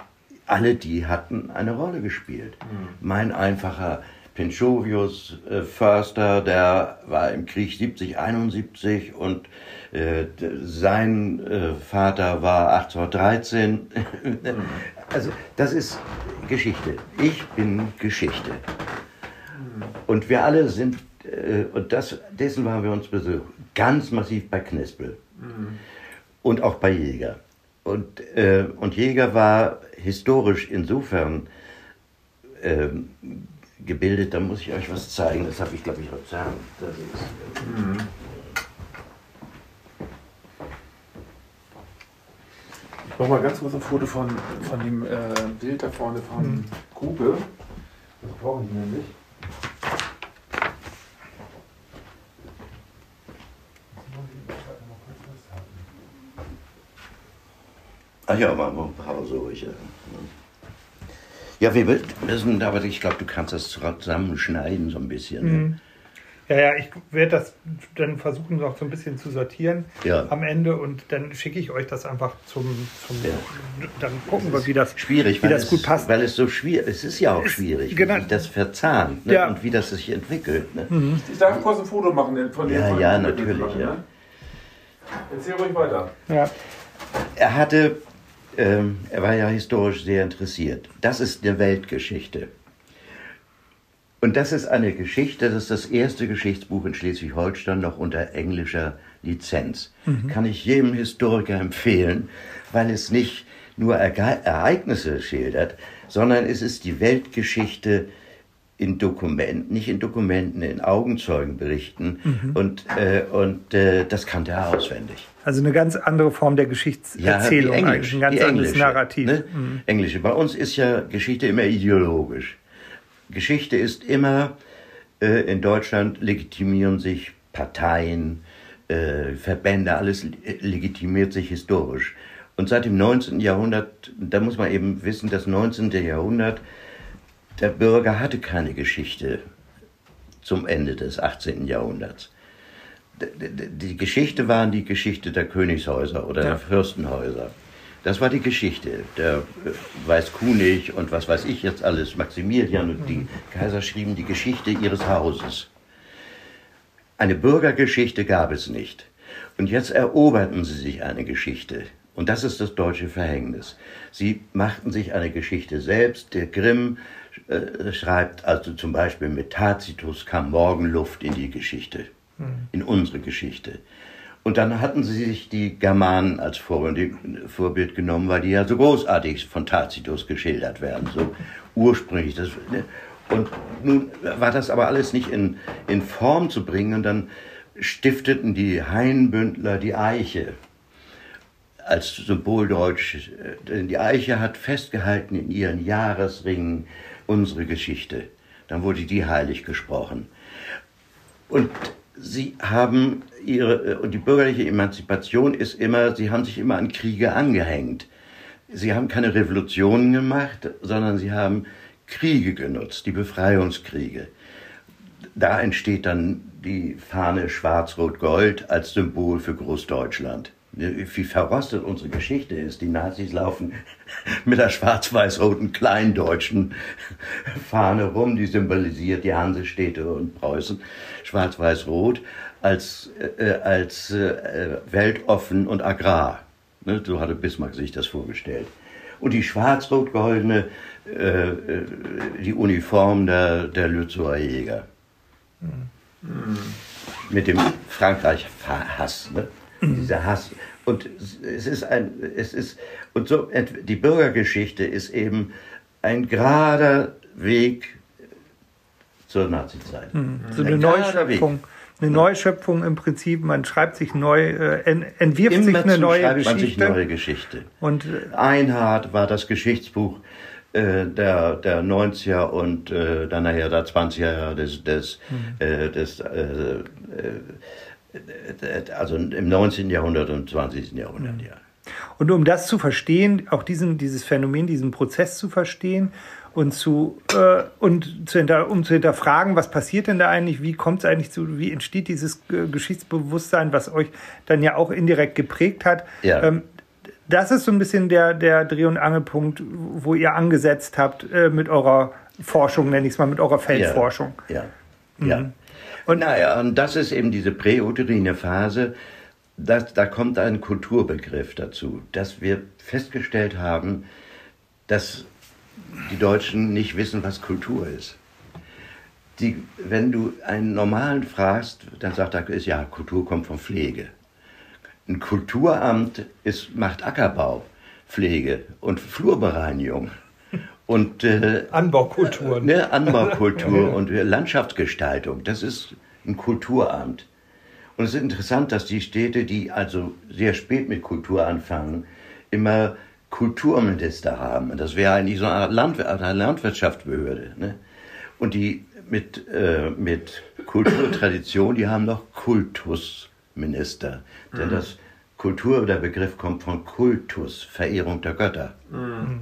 alle die hatten eine Rolle gespielt. Mhm. Mein einfacher Pinchovius äh, Förster, der war im Krieg 70, 71 und äh, sein äh, Vater war 1813. Mhm. [laughs] also das ist Geschichte. Ich bin Geschichte. Und wir alle sind, äh, und das, dessen waren wir uns besucht, ganz massiv bei Knispel. Mhm. Und auch bei Jäger. Und, äh, und Jäger war historisch insofern äh, gebildet, da muss ich euch was zeigen. Das habe ich, glaube ich. Das ist, mhm. Ich mache mal ganz kurz ein Foto von, von dem äh, Bild da vorne von mhm. Kube. Das brauche ich nämlich. Ach ja, machen wir ein paar so. Ja, wir müssen, aber ich glaube, du kannst das zusammenschneiden so ein bisschen. Ne? Mhm. Ja, ja, ich werde das dann versuchen, noch so ein bisschen zu sortieren ja. am Ende und dann schicke ich euch das einfach zum. zum ja. Dann gucken wir, wie das, schwierig, wie das gut passt. Weil es so schwierig ist. Es ist ja auch schwierig, genau. wie das verzahnt ne? ja. und wie das sich entwickelt. Ne? Mhm. Ich darf kurz ein Foto machen von dem. Ja, ja, natürlich. Machen, ja. Erzähl ruhig weiter. Ja. Er hatte, ähm, er war ja historisch sehr interessiert. Das ist eine Weltgeschichte. Und das ist eine Geschichte, das ist das erste Geschichtsbuch in Schleswig-Holstein noch unter englischer Lizenz. Mhm. Kann ich jedem Historiker empfehlen, weil es nicht nur Ereignisse schildert, sondern es ist die Weltgeschichte in Dokumenten, nicht in Dokumenten, in Augenzeugenberichten mhm. und, äh, und äh, das kannte er auswendig. Also eine ganz andere Form der Geschichtserzählung, ja, Englisch, ein ganz anderes englische, Narrativ. Ne? Mhm. Englische. Bei uns ist ja Geschichte immer ideologisch. Geschichte ist immer, äh, in Deutschland legitimieren sich Parteien, äh, Verbände, alles legitimiert sich historisch. Und seit dem 19. Jahrhundert, da muss man eben wissen, das 19. Jahrhundert der Bürger hatte keine Geschichte zum Ende des 18. Jahrhunderts. Die Geschichte waren die Geschichte der Königshäuser oder ja. der Fürstenhäuser. Das war die Geschichte. Der äh, Weißkunig und was weiß ich jetzt alles, Maximilian und die Kaiser schrieben die Geschichte ihres Hauses. Eine Bürgergeschichte gab es nicht. Und jetzt eroberten sie sich eine Geschichte. Und das ist das deutsche Verhängnis. Sie machten sich eine Geschichte selbst. Der Grimm äh, schreibt also zum Beispiel mit Tacitus kam Morgenluft in die Geschichte, mhm. in unsere Geschichte. Und dann hatten sie sich die Germanen als Vorbild genommen, weil die ja so großartig von Tacitus geschildert werden, so ursprünglich. Das, ne? Und nun war das aber alles nicht in, in Form zu bringen und dann stifteten die Hainbündler die Eiche als Symboldeutsch. Denn die Eiche hat festgehalten in ihren Jahresringen unsere Geschichte. Dann wurde die heilig gesprochen. Und sie haben ihre, und die bürgerliche Emanzipation ist immer, sie haben sich immer an Kriege angehängt. Sie haben keine Revolutionen gemacht, sondern sie haben Kriege genutzt, die Befreiungskriege. Da entsteht dann die Fahne Schwarz-Rot-Gold als Symbol für Großdeutschland wie verrostet unsere Geschichte ist. Die Nazis laufen [laughs] mit der schwarz-weiß-roten kleindeutschen Fahne rum, die symbolisiert die Hansestädte und Preußen, schwarz-weiß-rot, als, äh, als äh, weltoffen und agrar. Ne, so hatte Bismarck sich das vorgestellt. Und die schwarz-rot-goldene, äh, äh die Uniform der, der Lützower Jäger. Mhm. Mit dem Frankreich-Hass. Ne? Dieser Hass. Und es ist ein, es ist, und so, die Bürgergeschichte ist eben ein gerader Weg zur Nazizeit. Mhm. So eine Neuschöpfung. Eine Neuschöpfung im Prinzip, man schreibt sich neu, äh, entwirft Immer sich eine neue schreibt Geschichte. Man sich neue Geschichte. Und äh, Einhard war das Geschichtsbuch äh, der, der 90er und äh, dann nachher der 20er Jahre des, des, mhm. äh, des äh, äh, also im 19. Jahrhundert und 20. Jahrhundert, ja. Und um das zu verstehen, auch diesen, dieses Phänomen, diesen Prozess zu verstehen und zu, äh, und zu hinter, um zu hinterfragen, was passiert denn da eigentlich, wie kommt es eigentlich zu, wie entsteht dieses äh, Geschichtsbewusstsein, was euch dann ja auch indirekt geprägt hat. Ja. Ähm, das ist so ein bisschen der, der Dreh- und Angelpunkt, wo ihr angesetzt habt äh, mit eurer Forschung, nenne ich es mal, mit eurer Feldforschung. Ja, ja. Mhm. ja. Und naja, und das ist eben diese präuterine Phase. Das, da kommt ein Kulturbegriff dazu, dass wir festgestellt haben, dass die Deutschen nicht wissen, was Kultur ist. Die, wenn du einen Normalen fragst, dann sagt er, ja, Kultur kommt von Pflege. Ein Kulturamt ist, macht Ackerbau, Pflege und Flurbereinigung und äh, Anbaukultur. Ne, Anbaukultur [laughs] und Landschaftsgestaltung. Das ist ein Kulturamt. Und es ist interessant, dass die Städte, die also sehr spät mit Kultur anfangen, immer Kulturminister haben. Das wäre eigentlich so eine Landwir eine Landwirtschaftsbehörde. Ne? Und die mit, äh, mit Kulturtradition, die haben noch Kultusminister. Mhm. Denn das Kultur, der Begriff kommt von Kultus, Verehrung der Götter. Mhm.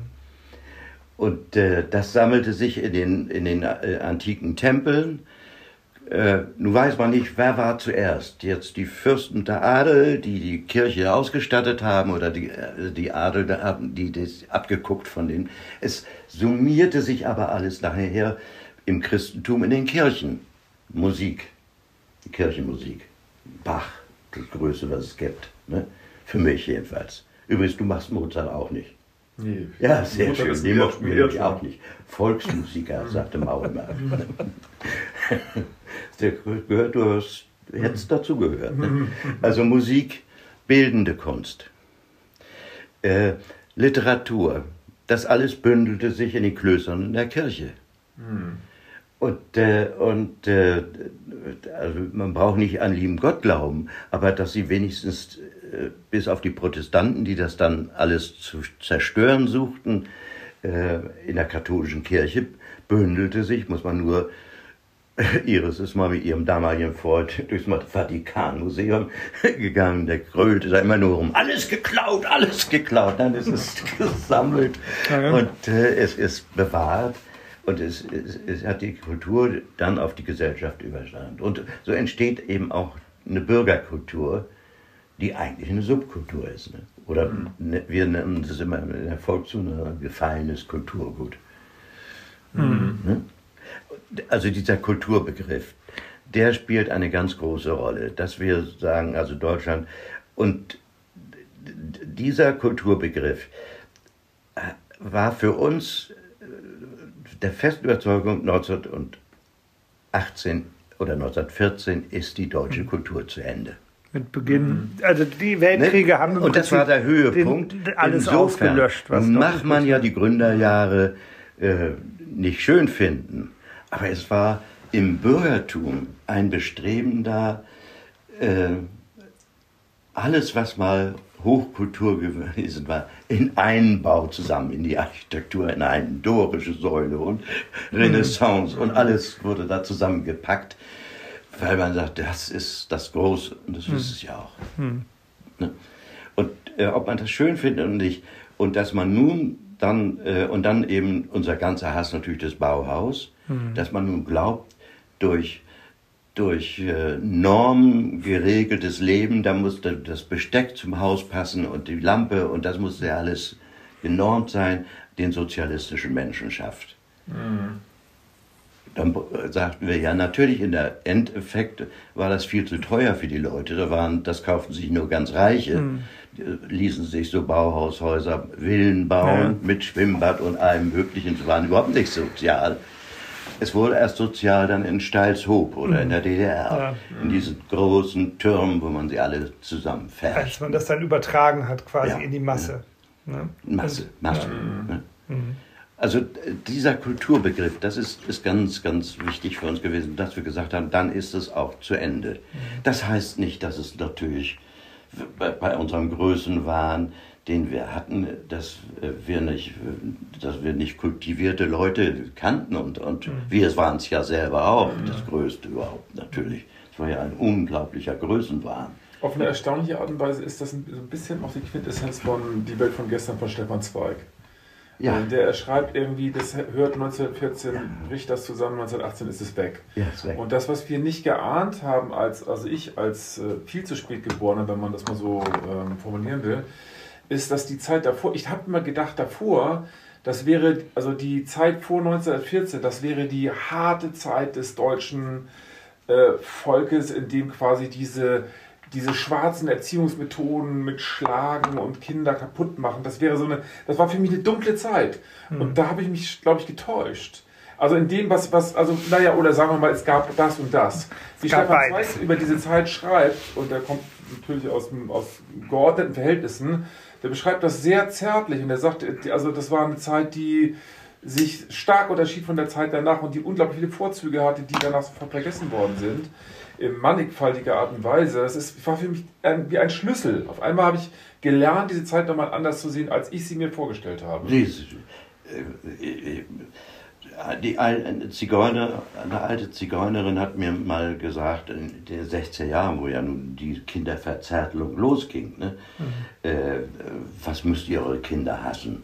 Und äh, das sammelte sich in den, in den äh, antiken Tempeln. Äh, nun weiß man nicht, wer war zuerst. Jetzt die Fürsten der Adel, die die Kirche ausgestattet haben, oder die, äh, die Adel, die das abgeguckt von denen. Es summierte sich aber alles nachher im Christentum in den Kirchen. Musik, Kirchenmusik. Bach, das Größte, was es gibt. Ne? Für mich jedenfalls. Übrigens, du machst Mozart auch nicht. Nee, ja, sehr schön. Den mochten wir nämlich auch nicht. Volksmusiker, sagte Mauer immer. [laughs] Der gehört, du hast, hättest dazu gehört. Ne? Also Musik, bildende Kunst, äh, Literatur, das alles bündelte sich in den Klöstern in der Kirche. Hm. Und, äh, und äh, also man braucht nicht an lieben Gott glauben, aber dass sie wenigstens bis auf die Protestanten, die das dann alles zu zerstören suchten, äh, in der katholischen Kirche bündelte sich, muss man nur [laughs] Iris ist mal mit ihrem damaligen Freund [laughs] durchs Vatikanmuseum [laughs] gegangen. Der grölte da immer nur um, alles geklaut, alles geklaut. Dann ist es gesammelt und äh, es ist bewahrt. Und es, es, es, hat die Kultur dann auf die Gesellschaft überstanden. Und so entsteht eben auch eine Bürgerkultur, die eigentlich eine Subkultur ist. Ne? Oder mhm. Ne, wir nennen das immer in der Volkszunge ein gefallenes Kulturgut. Mhm. Ne? Also dieser Kulturbegriff, der spielt eine ganz große Rolle, dass wir sagen, also Deutschland und dieser Kulturbegriff äh, war für uns der festen Überzeugung 1918 oder 1914 ist die deutsche mhm. Kultur zu Ende. Mit Beginn, also die Weltkriege ne? haben und das war der Höhepunkt. Den, alles Insofern ausgelöscht. Was mag man ja die Gründerjahre äh, nicht schön finden, aber es war im Bürgertum ein Bestreben da, äh, alles, was mal Hochkultur gewesen war, in einen Bau zusammen, in die Architektur, in eine dorische Säule und Renaissance und alles wurde da zusammengepackt, weil man sagt, das ist das Große und das hm. ist es ja auch. Hm. Ne? Und äh, ob man das schön findet und nicht, und dass man nun dann, äh, und dann eben unser ganzer Hass natürlich das Bauhaus, hm. dass man nun glaubt, durch durch äh, Normen geregeltes Leben, da musste das Besteck zum Haus passen und die Lampe und das musste ja alles genormt sein, den sozialistischen Menschen schafft. Mhm. Dann sagten wir, ja natürlich, in der Endeffekt war das viel zu teuer für die Leute. Da waren, das kauften sich nur ganz Reiche. Mhm. Ließen sich so Bauhaushäuser, Villen bauen ja. mit Schwimmbad und allem Möglichen. Sie waren überhaupt nicht sozial. Es wurde erst sozial dann in Steilshoop oder in der mhm. DDR, ja. in diesen großen Türmen, wo man sie alle zusammenfährt. Als man das dann übertragen hat, quasi ja. in die Masse. Ne? Masse, Masse. Ne? Mhm. Also dieser Kulturbegriff, das ist, ist ganz, ganz wichtig für uns gewesen, dass wir gesagt haben, dann ist es auch zu Ende. Das heißt nicht, dass es natürlich bei, bei unserem Größenwahn den wir hatten, dass äh, wir nicht, dass wir nicht kultivierte Leute kannten und, und mhm. wir waren es ja selber auch, mhm. das Größte überhaupt natürlich. Es war ja ein unglaublicher Größenwahn. Auf eine erstaunliche Art und Weise ist das ein, so ein bisschen auch die Quintessenz von Die Welt von gestern von Stefan Zweig. Ja. Der schreibt irgendwie, das hört 1914, ja. bricht das zusammen, 1918 ist es weg. Ja, ist weg. Und das, was wir nicht geahnt haben, als, also ich als äh, viel zu spät geborener, wenn man das mal so ähm, formulieren will, ist, dass die Zeit davor, ich habe immer gedacht davor, das wäre, also die Zeit vor 1914, das wäre die harte Zeit des deutschen äh, Volkes, in dem quasi diese, diese schwarzen Erziehungsmethoden mit Schlagen und Kinder kaputt machen, das wäre so eine, das war für mich eine dunkle Zeit. Mhm. Und da habe ich mich, glaube ich, getäuscht. Also in dem, was, was, also, naja, oder sagen wir mal, es gab das und das. Wie Stefan Zweig über diese Zeit schreibt, und der kommt natürlich aus, aus geordneten Verhältnissen, der beschreibt das sehr zärtlich und er sagt, also das war eine Zeit, die sich stark unterschied von der Zeit danach und die unglaublich viele Vorzüge hatte, die danach sofort vergessen worden sind, in mannigfaltiger Art und Weise. Das ist, war für mich wie ein Schlüssel. Auf einmal habe ich gelernt, diese Zeit nochmal anders zu sehen, als ich sie mir vorgestellt habe. Äh, äh, die eine Zigeuner, eine alte Zigeunerin hat mir mal gesagt, in den 16 Jahren, wo ja nun die Kinderverzärtelung losging, ne, mhm. äh, was müsst ihr eure Kinder hassen?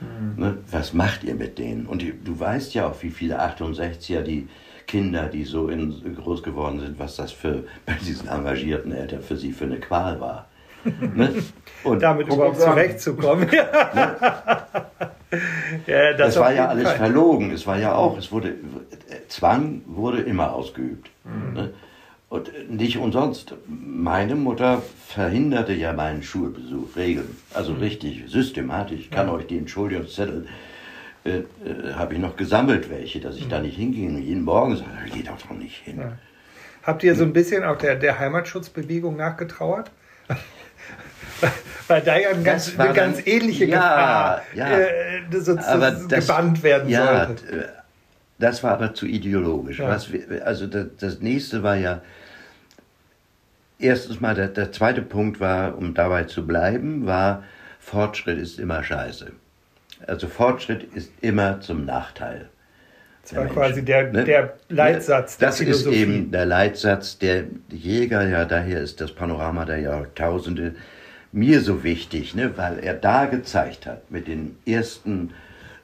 Mhm. Ne, was macht ihr mit denen? Und du weißt ja auch, wie viele 68er, die Kinder, die so in, groß geworden sind, was das für [laughs] bei diesen engagierten Eltern für sie für eine Qual war. [laughs] ne? Und damit überhaupt zurechtzukommen. ne? [laughs] ja, das, das war ja alles Fall. verlogen. Es war ja auch, es wurde, Zwang wurde immer ausgeübt. Mhm. Ne? Und nicht umsonst. Meine Mutter verhinderte ja meinen Schulbesuch, Regeln. Also mhm. richtig, systematisch. Ich kann ja. euch die Entschuldigungszettel, äh, äh, habe ich noch gesammelt, welche, dass ich mhm. da nicht hinging. Und jeden Morgen sagte ich, geht doch nicht hin. Ja. Habt ihr so ein bisschen auch der, der Heimatschutzbewegung nachgetrauert? [laughs] weil da ja ein ganz, eine ganz ähnliche ja, Gefahr ja. Äh, so, so gebannt werden ja, sollte. das war aber zu ideologisch. Ja. Was wir, also das, das nächste war ja, erstens mal, der, der zweite Punkt war, um dabei zu bleiben, war, Fortschritt ist immer scheiße. Also Fortschritt ist immer zum Nachteil. Das war der quasi der, ne? der Leitsatz der Das ist Philosophie. eben der Leitsatz, der Jäger, ja, daher ist das Panorama der Jahrtausende mir so wichtig, ne, weil er da gezeigt hat, mit den ersten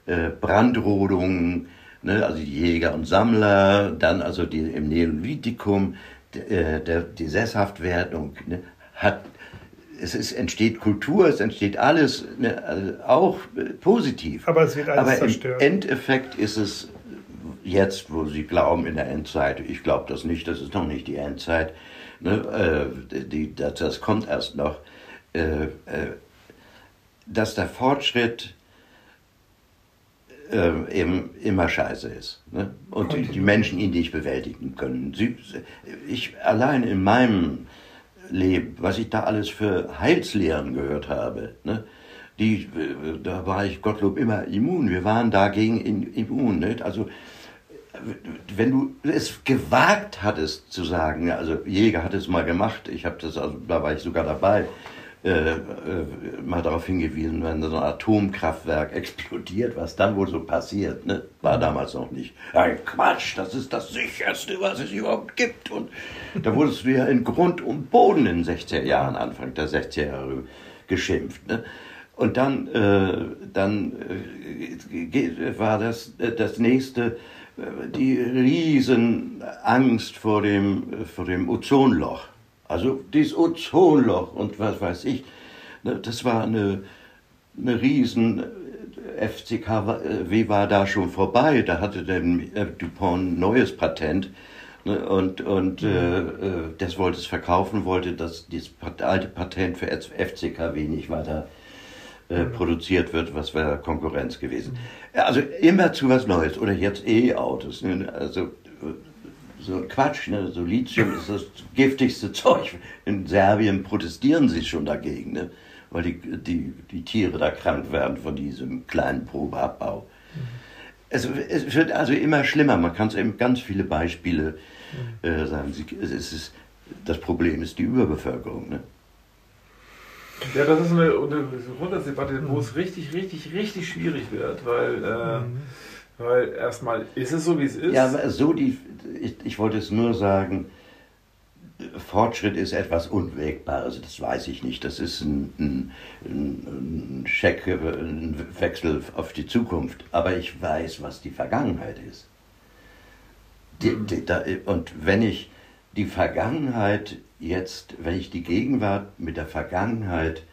äh, Brandrodungen, ne, also die Jäger und Sammler, dann also die, im Neolithikum, d- äh, der, die Sesshaftwerdung, ne, hat, es ist, entsteht Kultur, es entsteht alles, ne, also auch äh, positiv. Aber es wird alles Aber zerstört. im Endeffekt ist es jetzt, wo Sie glauben in der Endzeit, ich glaube das nicht, das ist noch nicht die Endzeit, ne, äh, die, das, das kommt erst noch, äh, äh, dass der Fortschritt äh, eben immer scheiße ist. Ne? Und die, die Menschen ihn nicht bewältigen können. Sie, ich allein in meinem Leben, was ich da alles für Heilslehren gehört habe, ne? die, da war ich Gottlob immer immun. Wir waren dagegen immun. Nicht? Also wenn du es gewagt hattest zu sagen, also Jäger hat es mal gemacht, ich habe das, also da war ich sogar dabei, äh, äh, mal darauf hingewiesen, wenn so ein Atomkraftwerk [laughs] explodiert, was dann wohl so passiert, ne? war damals noch nicht. Ein Quatsch, das ist das sicherste, was es überhaupt gibt. Und da wurdest du ja in Grund und Boden in den 60er Jahren, Anfang der 60er Jahre geschimpft. Ne? Und dann, äh, dann äh, war das äh, das nächste, die riesen Angst vor dem, vor dem Ozonloch. Also dieses Ozonloch und was weiß ich. Ne, Das war eine, eine riesen äh, FCKW war da schon vorbei. Da hatte der äh, Dupont ein neues Patent. Ne, Und, und äh, äh, das wollte es verkaufen, wollte, dass dieses Pat- alte Patent für FCKW nicht weiter äh, produziert wird, was wäre Konkurrenz gewesen. Also immer zu was Neues. Oder jetzt E-Autos. Ne? Also äh, so ein Quatsch, ne? so Lithium ist das giftigste [laughs] Zeug. In Serbien protestieren sie schon dagegen, ne? weil die, die, die Tiere da krank werden von diesem kleinen Probeabbau. Es, es wird also immer schlimmer. Man kann es eben ganz viele Beispiele äh, sagen. Sie, es ist, das Problem ist die Überbevölkerung. Ne? Ja, das ist eine, eine Grundsatzdebatte, wo es richtig, richtig, richtig schwierig wird, weil, äh, weil erstmal ist es so, wie es ist. Ja, aber so die, ich, ich wollte es nur sagen, Fortschritt ist etwas Unwägbares, das weiß ich nicht. Das ist ein, ein, ein Scheck, ein Wechsel auf die Zukunft. Aber ich weiß, was die Vergangenheit ist. Die, die, da, und wenn ich die Vergangenheit jetzt, wenn ich die Gegenwart mit der Vergangenheit,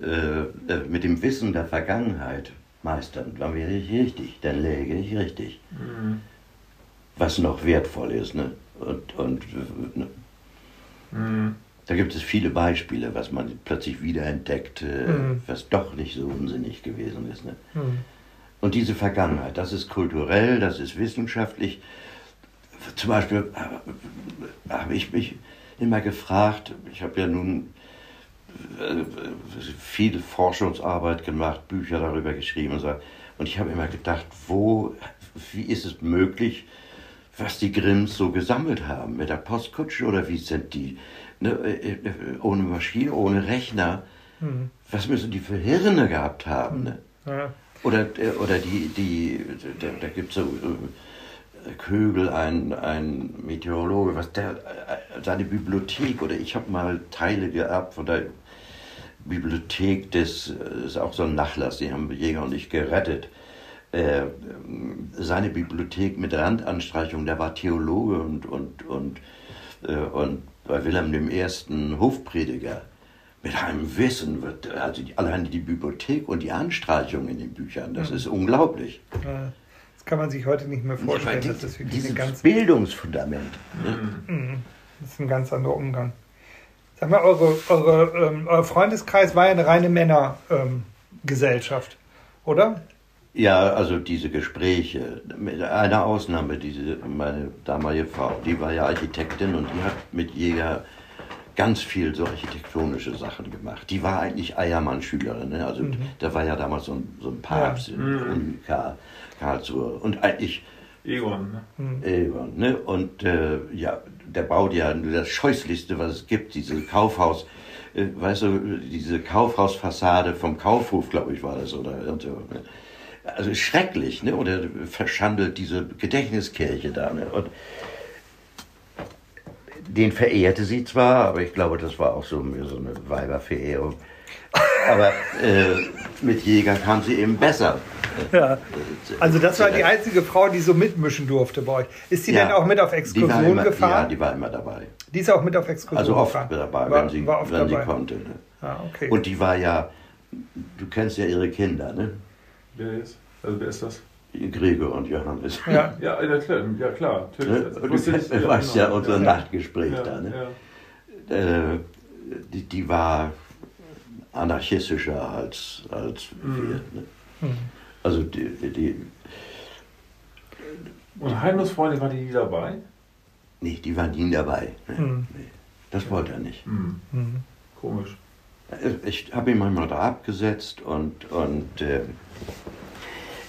äh, äh, mit dem Wissen der Vergangenheit meistern, dann wäre ich richtig, dann läge ich richtig Mhm. was noch wertvoll ist. Ne? Und, und ne? Mhm. da gibt es viele Beispiele, was man plötzlich wiederentdeckt, äh, Mhm. was doch nicht so unsinnig gewesen ist. Ne? Hm. Und diese Vergangenheit, das ist kulturell, das ist wissenschaftlich. Zum Beispiel äh, habe ich mich immer gefragt, ich habe ja nun viel Forschungsarbeit gemacht, Bücher darüber geschrieben und so. Und ich habe immer gedacht, wo, wie ist es möglich, was die Grimms so gesammelt haben mit der Postkutsche oder wie sind die ne, äh, äh, ohne Maschine, ohne Rechner? Hm. Was müssen die für Hirne gehabt haben? Ne? Ja. Oder, äh, oder die, die, da, da gibt es so Kögel, ein, ein Meteorologe, was der, seine Bibliothek, oder ich habe mal Teile gehabt von der Bibliothek des, äh, ist auch so ein Nachlass, die haben Jäger und ich gerettet. Äh, seine Bibliothek mit Randanstreichung, der war Theologe und, und, und, äh, und bei Wilhelm I. Hofprediger mit einem Wissen wird, also die, allein die Bibliothek und die Anstreichung in den Büchern, das ist unglaublich. Ja. Das kann man sich heute nicht mehr vorstellen. Ja, Das ist wirklich dieses Bildungsfundament. Ne? Mhm. das ist ein ganz anderer Umgang. Sag mal, eure, eure, ähm, euer Freundeskreis war ja eine reine Männergesellschaft, oder? Ja, also diese Gespräche, mit einer Ausnahme, diese, meine damalige Frau, die war ja Architektin und die hat mit Jäger ganz viel so architektonische Sachen gemacht. Die war eigentlich Eiermann-Schülerin, ne? also da war ja damals so ein, so ein Papst Ja. in Uni Karl, Karlsruhe und eigentlich Egon. Ne? Egon, ne? Und äh, ja, der baut ja das Scheußlichste, was es gibt, diese Kaufhaus, äh, weißt du, diese Kaufhausfassade vom Kaufhof, glaube ich, war das, oder so. Also schrecklich, ne? Oder verschandelt diese Gedächtniskirche da, ne? Und den verehrte sie zwar, aber ich glaube, das war auch so, so eine Weiberverehrung. Aber äh, mit Jäger kam sie eben besser. Ja. Also das war die einzige Frau, die so mitmischen durfte bei euch. Ist sie ja, denn auch mit auf Exkursion immer, gefahren? Ja, die war immer dabei. Die ist auch mit auf Exkursion Also oft gefahren. dabei, war, wenn, sie, wenn dabei. sie konnte. Ne? Ah, okay. Und die war ja, du kennst ja ihre Kinder, ne? Wer ist? Also wer ist das? Gregor und Johannes. Ja, ja, ja klar, ja, klar natürlich. Ne? Du weißt ja, ja unser ja, Nachtgespräch da. Ne? Äh, die, die war anarchistischer als, als mhm. wir. Ne? Mhm. Also die, die und Heinrichs Freunde, war die nie dabei? Nee, die waren nie dabei. Ne? Mhm. Nee, das wollte er nicht. Mhm. Mhm. Komisch. Ich habe ihn manchmal da abgesetzt und, und, äh,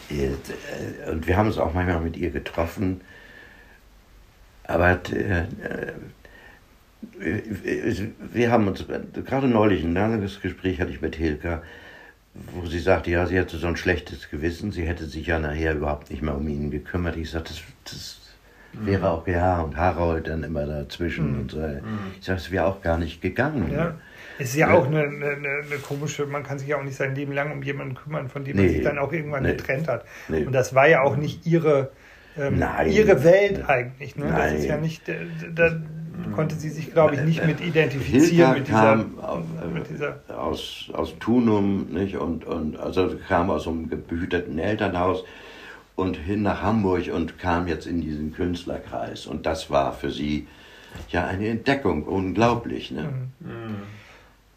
äh, und wir haben uns auch manchmal mit ihr getroffen. Aber äh, wir haben uns, gerade neulich ein langes Gespräch hatte ich mit Hilka, wo sie sagte, ja, sie hatte so ein schlechtes Gewissen, sie hätte sich ja nachher überhaupt nicht mehr um ihn gekümmert. Ich sagte, das, das mhm. wäre auch, ja, und Harold dann immer dazwischen mhm. und so. Mhm. Ich sagte, es wäre auch gar nicht gegangen. Ja. Es ist ja, ja. auch eine, eine, eine, komische, man kann sich ja auch nicht sein Leben lang um jemanden kümmern, von dem nee. man sich dann auch irgendwann nee. getrennt hat. Nee. Und das war ja auch nicht ihre, ähm, ihre Welt eigentlich. Ne? Das ist ja nicht, da, konnte sie sich, glaube ich, nicht mit identifizieren. mit kam dieser, mit dieser aus, aus Thunum nicht? Und, und also kam aus einem behüteten Elternhaus und hin nach Hamburg und kam jetzt in diesen Künstlerkreis. Und das war für sie ja eine Entdeckung, unglaublich. Ne? Mhm. mhm.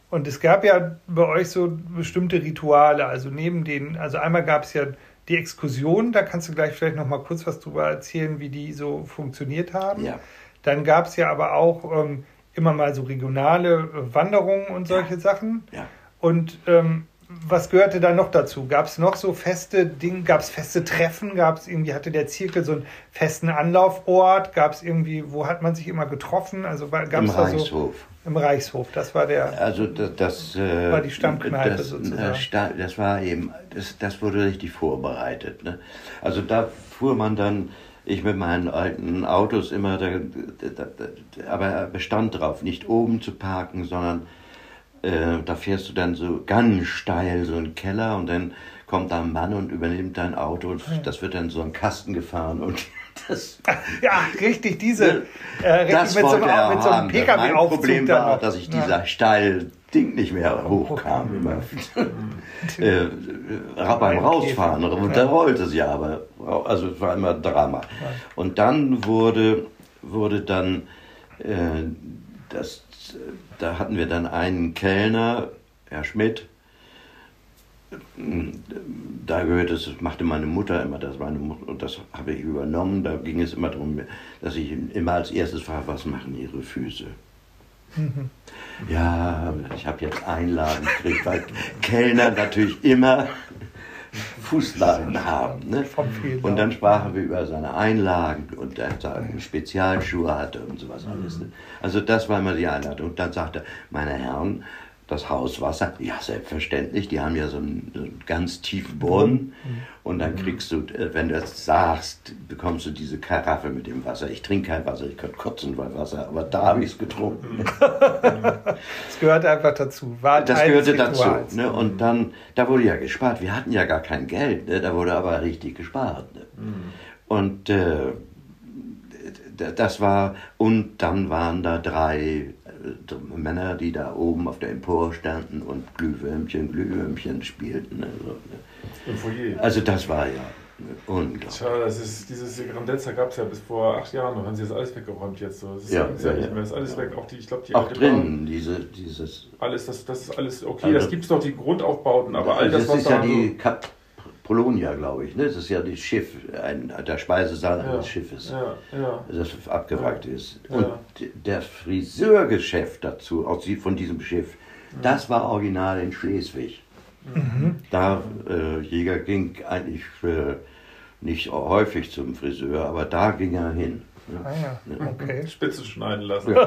Und es gab ja bei euch so bestimmte Rituale, also neben den, also einmal gab es ja die Exkursion, da kannst du gleich vielleicht noch mal kurz was drüber erzählen, wie die so funktioniert haben. Ja. Dann gab es ja aber auch ähm, immer mal so regionale äh, Wanderungen und solche ja. Sachen. Ja. Und ähm, was gehörte da noch dazu? Gab es noch so feste Dinge, gab es feste Treffen? Gab es irgendwie, hatte der Zirkel so einen festen Anlaufort? Gab es irgendwie, wo hat man sich immer getroffen? Also gab Im da Reichshof. So, Im Reichshof, das war der. Also das, das äh, war die Stammkneipe das, sozusagen. Das war eben, das, das wurde richtig vorbereitet. Ne? Also da fuhr man dann ich mit meinen alten Autos immer, da, da, da, aber er bestand drauf, nicht oben zu parken, sondern äh, da fährst du dann so ganz steil so einen Keller und dann kommt da ein Mann und übernimmt dein Auto und das wird dann so ein Kasten gefahren und das, [laughs] ja, richtig, diese. Äh, richtig das mit, so, er mit so einem pkw Mein Problem war, dass ich dieser ja. steil Ding nicht mehr hochkam. Immer. [laughs] äh, beim Rausfahren. Und der rollte sie aber. Also es war immer Drama. Und dann wurde, wurde dann äh, das, da hatten wir dann einen Kellner, Herr Schmidt, da gehört es, machte meine Mutter immer das, meine Mutter, und das habe ich übernommen. Da ging es immer darum, dass ich immer als erstes frage, was machen Ihre Füße? Mhm. Ja, ich habe jetzt Einlagen gekriegt, weil Kellner natürlich immer Fußlagen haben. Ne? Und dann sprachen wir über seine Einlagen und er seine Spezialschuhe hatte und sowas alles. Ne? Also das war immer die Einladung. Und dann sagte er, meine Herren, das Hauswasser, ja selbstverständlich, die haben ja so einen, so einen ganz tiefen Brunnen mhm. und dann kriegst du, äh, wenn du das sagst, bekommst du diese Karaffe mit dem Wasser. Ich trinke kein Wasser, ich könnte kotzen bei Wasser, aber da habe ich es getrunken. [laughs] das gehört einfach dazu. War das gehörte dazu. Ne? Und dann, da wurde ja gespart. Wir hatten ja gar kein Geld, ne? da wurde aber richtig gespart. Ne? Mhm. Und äh, das war, und dann waren da drei Männer, die da oben auf der Empore standen und Glühwürmchen, Glühwürmchen spielten. Also, ne? Im Foyer. Also das war ja unglaublich. Tja, das ist, dieses Grandezza gab es ja bis vor acht Jahren noch, haben sie das alles weggeräumt jetzt so. Das ist ja, ja, ja, nicht mehr, das ist alles weg. Auch die, ich glaube, die Auch drinnen, diese, dieses. Alles, das, das ist alles okay, also, das gibt es doch die Grundaufbauten, aber all das, das was ist da ja die Kap Polonia, glaube ich. Ne? Das ist ja das Schiff, ein, der Speisesaal ja, eines Schiffes, ja, ja. das abgewrackt ist. Und der Friseurgeschäft dazu, auch von diesem Schiff, das war original in Schleswig. Mhm. Da äh, Jäger ging eigentlich äh, nicht häufig zum Friseur, aber da ging er hin. Ah ja, okay. [laughs] Spitze schneiden lassen. [laughs]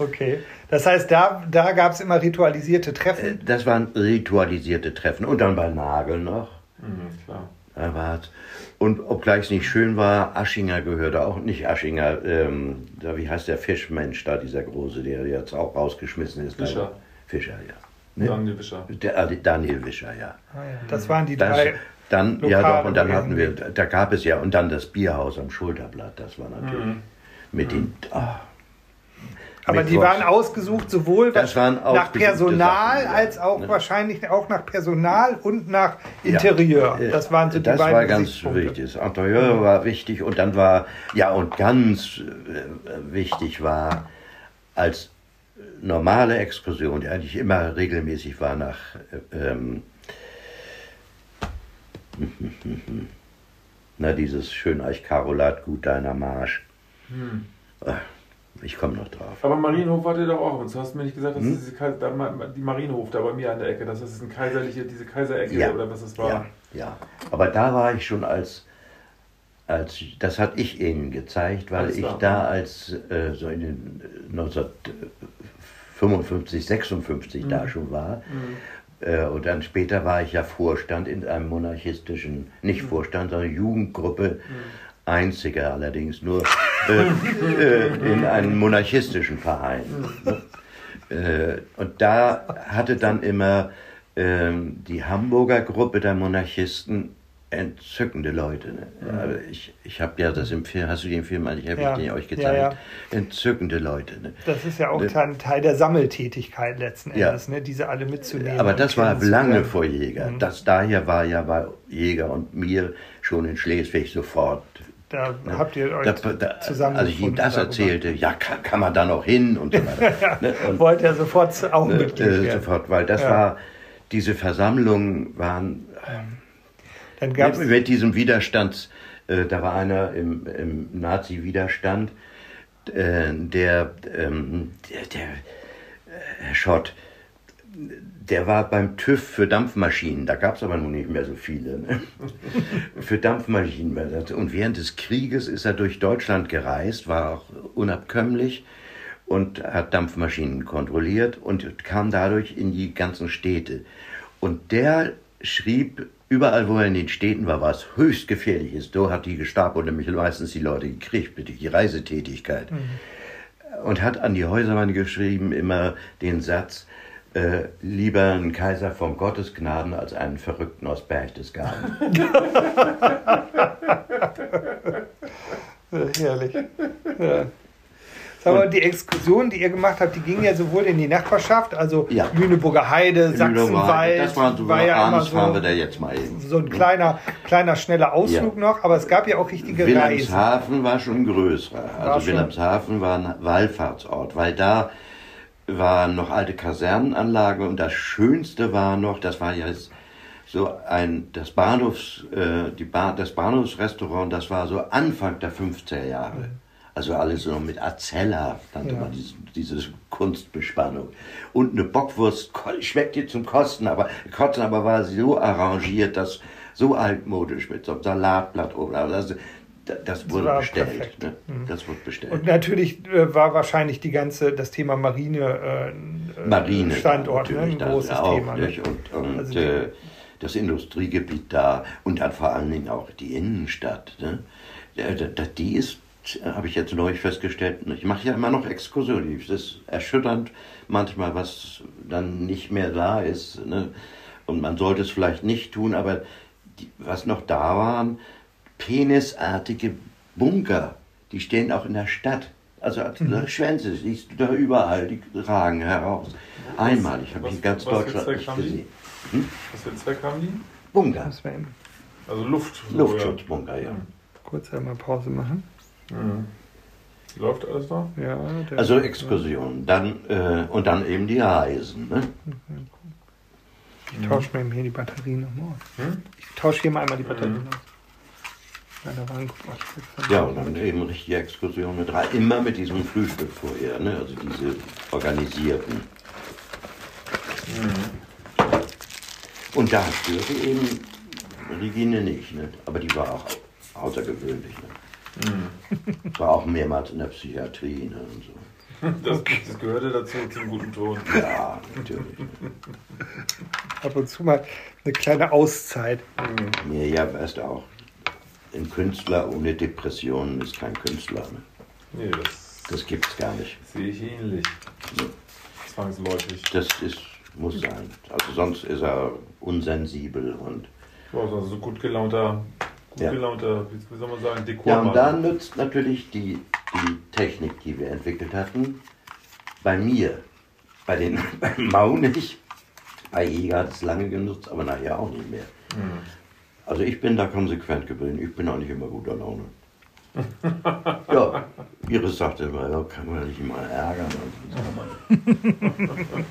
Okay. Das heißt, da, da gab es immer ritualisierte Äh, Treffen. Das waren ritualisierte Treffen. Und dann bei Nagel noch. Mhm, klar. Da war's. Und obgleich es nicht schön war, Aschinger gehörte auch, nicht Aschinger, ähm, da, wie heißt der Fischmensch da, dieser große, der jetzt auch rausgeschmissen ist. Fischer. Fischer, ja. Ne? Daniel Wischer. Der, äh, Daniel Wischer, ja. Ah ja, das waren die Das, drei. Dann, ja Lokale doch, und dann hatten wir, da gab es ja, und dann das Bierhaus am Schulterblatt, das war natürlich Mhm. mit den, ah, Aber die waren ausgesucht sowohl nach Personal Sachen, ja. als auch Ne? wahrscheinlich auch nach Personal und nach Interieur. Ja, Das waren so die das beiden war ganz wichtig. Das Interieur war wichtig und dann war, ja, und ganz äh, wichtig war, als normale Exkursion, die eigentlich immer regelmäßig war nach, äh, ähm, [laughs] na, dieses Schöneich-Karolat-Gut deiner Marsch. Hm. Ich komme noch drauf. Aber Marienhof wart ihr doch auch. Und du hast mir nicht gesagt, dass Hm? diese Kais- da, die Marienhof da bei mir an der Ecke, dass das ein kaiserliche, diese Kaiserecke Ja. oder was es war. Ja, ja. Aber da war ich schon als, als das hat ich Ihnen gezeigt, weil ich da als äh, so in den 1955, 56 Mhm. da schon war. Äh, und dann später war ich ja Vorstand in einem monarchistischen, nicht Mhm. Vorstand, sondern Jugendgruppe. Einziger allerdings nur [laughs] äh, äh, in einem monarchistischen Verein. Ne? Äh, und da hatte dann immer ähm, die Hamburger Gruppe der Monarchisten entzückende Leute. Ne? Aber ich ich habe ja das im Film, hast du den Film eigentlich, habe Ja. ich den euch Ja, gezeigt? ja. Entzückende Leute. Ne? Das ist ja auch Ne? Teil, der Sammeltätigkeit letzten Ja. Endes, ne? diese alle mitzunehmen. Aber das war lange vor Jäger. Mhm. Das daher war ja bei Jäger und mir schon in Schleswig sofort. Da habt ihr euch Da, da, zusammen. als ich ihm das erzählte, ja, kann, kann man da noch hin und so weiter. [laughs] ne? und, Wollt ihr sofort auch ne, Mitglied äh, sofort, weil das Ja. war, diese Versammlungen waren Dann gab mit, mit diesem Widerstands, äh, da war einer im, im Nazi-Widerstand, äh, der, ähm, der, der äh, Herr Schott, der war beim TÜV für Dampfmaschinen, da gab es aber nun nicht mehr so viele, ne? [laughs] für Dampfmaschinen. Und während des Krieges ist er durch Deutschland gereist, war auch unabkömmlich und hat Dampfmaschinen kontrolliert und kam dadurch in die ganzen Städte. Und der schrieb, überall wo er in den Städten war, was höchst gefährlich ist. So hat die Gestapo nämlich meistens die Leute gekriegt mit die Reisetätigkeit. Und hat an die Häuserwand geschrieben immer den Satz, äh, lieber ein Kaiser von Gottes Gnaden als einen Verrückten aus Berchtesgaden. [laughs] Herrlich. Ja. Sag mal, die Exkursion, die ihr gemacht habt, die ging ja sowohl in die Nachbarschaft, also Ja. Lüneburger Heide, Sachsenwald. Das war, so, war ja immer abends fahren wir so, da jetzt mal eben. so ein kleiner, kleiner, schneller Ausflug Ja. noch, aber es gab ja auch richtige Reisen. Wilhelmshaven war schon größer. Also schon- Wilhelmshaven war ein Wallfahrtsort, weil da waren noch alte Kasernenanlagen und das Schönste war noch, das war jetzt so ein, das Bahnhofs, äh, die Bahn, das Bahnhofsrestaurant, das war so Anfang der 50er Jahre. Also alles so mit Azella, nannte Ja. man diese, diese Kunstbespannung. Und eine Bockwurst schmeckt dir zum Kosten, aber, Kotzen, aber war so arrangiert, dass so altmodisch mit so einem Salatblatt oben. Also das, das wurde war bestellt. Ne? Das wurde bestellt. Und natürlich äh, war wahrscheinlich die ganze, das Thema Marine, äh, äh, Marine Standort, ne? ein das großes auch, Thema. Ne? Nicht? Und, und Also äh, das Industriegebiet da und dann vor allen Dingen auch die Innenstadt. Ne? Die ist, habe ich jetzt neulich festgestellt, ich mache ja immer noch Exkursionen. Es ist erschütternd manchmal, was dann nicht mehr da ist. Ne? Und man sollte es vielleicht nicht tun, aber die, was noch da waren, penisartige Bunker, die stehen auch in der Stadt. Also als Mhm. Schwänze siehst du da überall, die ragen heraus. Einmalig habe ich in ganz was Deutschland nicht gesehen. Was für einen Zweck haben die? Bunker, Also Luft. Luftschutzbunker, ja. kurz einmal Pause machen. Mhm. Läuft alles da? Ja, der- Also Exkursionen, dann äh, und dann eben die Reisen. Ne? Ich tausche mir eben hier die Batterien nochmal aus. Hm? Ich tausche hier mal einmal die Batterien Mhm. aus. Ja, und dann eben richtige Exkursionen mit rein, immer mit diesem Frühstück vorher, ne? also diese organisierten. Und da spürte eben Regine nicht, ne? aber die war auch außergewöhnlich. Ne? Mhm. War auch mehrmals in der Psychiatrie ne? und so. Das, das, gehörte dazu zum guten Ton. Ja, natürlich. Ab und zu mal eine kleine Auszeit. Mhm. Nee, ja, weißt du auch, ein Künstler ohne Depressionen ist kein Künstler. Ne? Nee, das, das gibt's gar nicht. Sehe ich ähnlich. Ja. Zwangsläufig. Das ist, muss sein. Also sonst ist er unsensibel und. Also so gut gelaunter, ja. wie soll man sagen, Dekor. Ja, und da nützt natürlich die die Technik, die wir entwickelt hatten, bei mir, bei den [laughs] beim Mau nicht, bei Jäger hat es lange genutzt, aber nachher auch nicht mehr. Mhm. Also ich bin da konsequent geblieben, ich bin auch nicht immer guter Laune. [laughs] ja, Iris sagte immer, ja, kann man nicht mal ärgern. [laughs]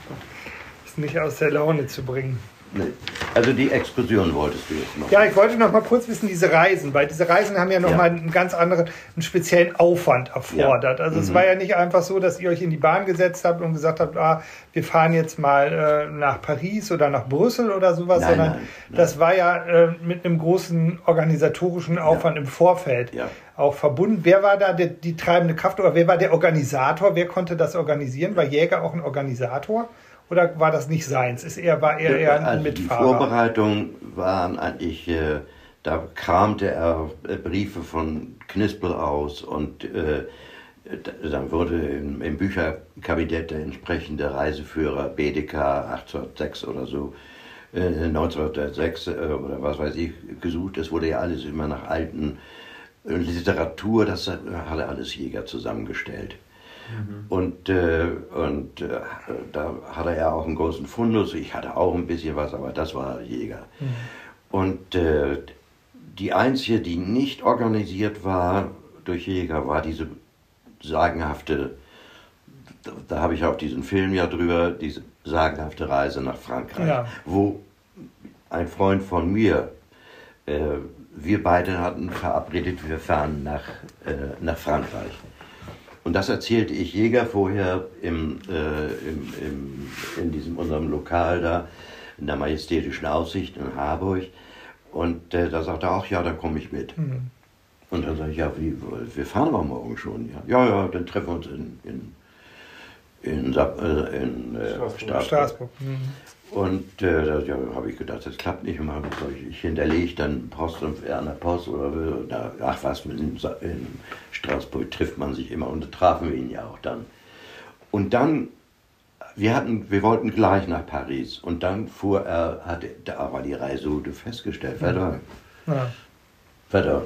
ist nicht aus der Laune zu bringen. Nee. Also die Exkursion wolltest du jetzt noch. Ja, ich wollte noch mal kurz wissen, diese Reisen, weil diese Reisen haben ja noch ja. mal einen ganz anderen, einen speziellen Aufwand erfordert. Ja. Also mhm. es war ja nicht einfach so, dass ihr euch in die Bahn gesetzt habt und gesagt habt, ah, wir fahren jetzt mal äh, nach Paris oder nach Brüssel oder sowas, nein, sondern nein, nein. das war ja äh, mit einem großen organisatorischen Aufwand ja. im Vorfeld auch verbunden. Wer war da die, die treibende Kraft oder wer war der Organisator? Wer konnte das organisieren? War Jäger auch ein Organisator? Oder war das nicht seins? Ist er, war er eher ein also Mitfahrer? Die Vorbereitungen waren eigentlich, äh, da kramte er äh, Briefe von Knispel aus und äh, dann wurde im, im, Bücherkabinett der entsprechende Reiseführer BDK 1806 oder so, äh, 1906 äh, oder was weiß ich, gesucht. Es wurde ja alles immer nach alten äh, Literatur, das hat alles Jäger zusammengestellt. Mhm. Und, äh, und äh, da hatte er auch einen großen Fundus. Ich hatte auch ein bisschen was, aber das war Jäger. Mhm. Und äh, die einzige, die nicht organisiert war durch Jäger, war diese sagenhafte, da, da habe ich auch diesen Film ja drüber, diese sagenhafte Reise nach Frankreich, ja. wo ein Freund von mir, äh, wir beide hatten verabredet, wir fahren nach, äh, nach Frankreich. Und das erzählte ich Jäger vorher im, äh, im, im, in diesem unserem Lokal da, in der Majestätischen Aussicht in Harburg. Und äh, da sagte er auch, ja, da komme ich mit. Mhm. Und dann sage ich, ja, wie, wir fahren aber morgen schon. Ja, ja, ja dann treffen wir uns in, in, in, äh, in äh, Straßburg. Straßburg. Mhm. Und äh, da ja, habe ich gedacht, das klappt nicht mehr. Ich hinterlege dann Post und an der Post oder, oder ach was, in, in Straßburg trifft man sich immer und da trafen wir ihn ja auch dann. Und dann, wir hatten, wir wollten gleich nach Paris und dann fuhr er, hatte, da war die Reiseroute festgestellt, Verdun. Ja. Verdun.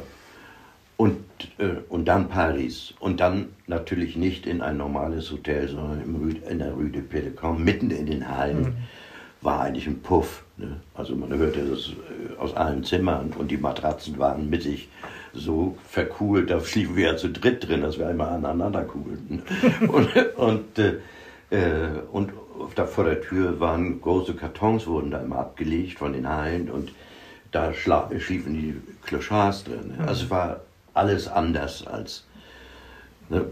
Und, äh, und dann Paris. Und dann natürlich nicht in ein normales Hotel, sondern im, in der Rue de Pélecamp, mitten in den Hallen. Mhm war eigentlich ein Puff. Ne? Also man hörte das äh, aus allen Zimmern und die Matratzen waren mittig so verkuhlt, da schliefen wir ja zu dritt drin, dass wir einmal aneinander kugelten. [laughs] und, und, äh, äh, und da vor der Tür waren große Kartons, wurden da immer abgelegt von den Hallen und da schliefen die Clochards drin. Ne? Also es war alles anders als ne,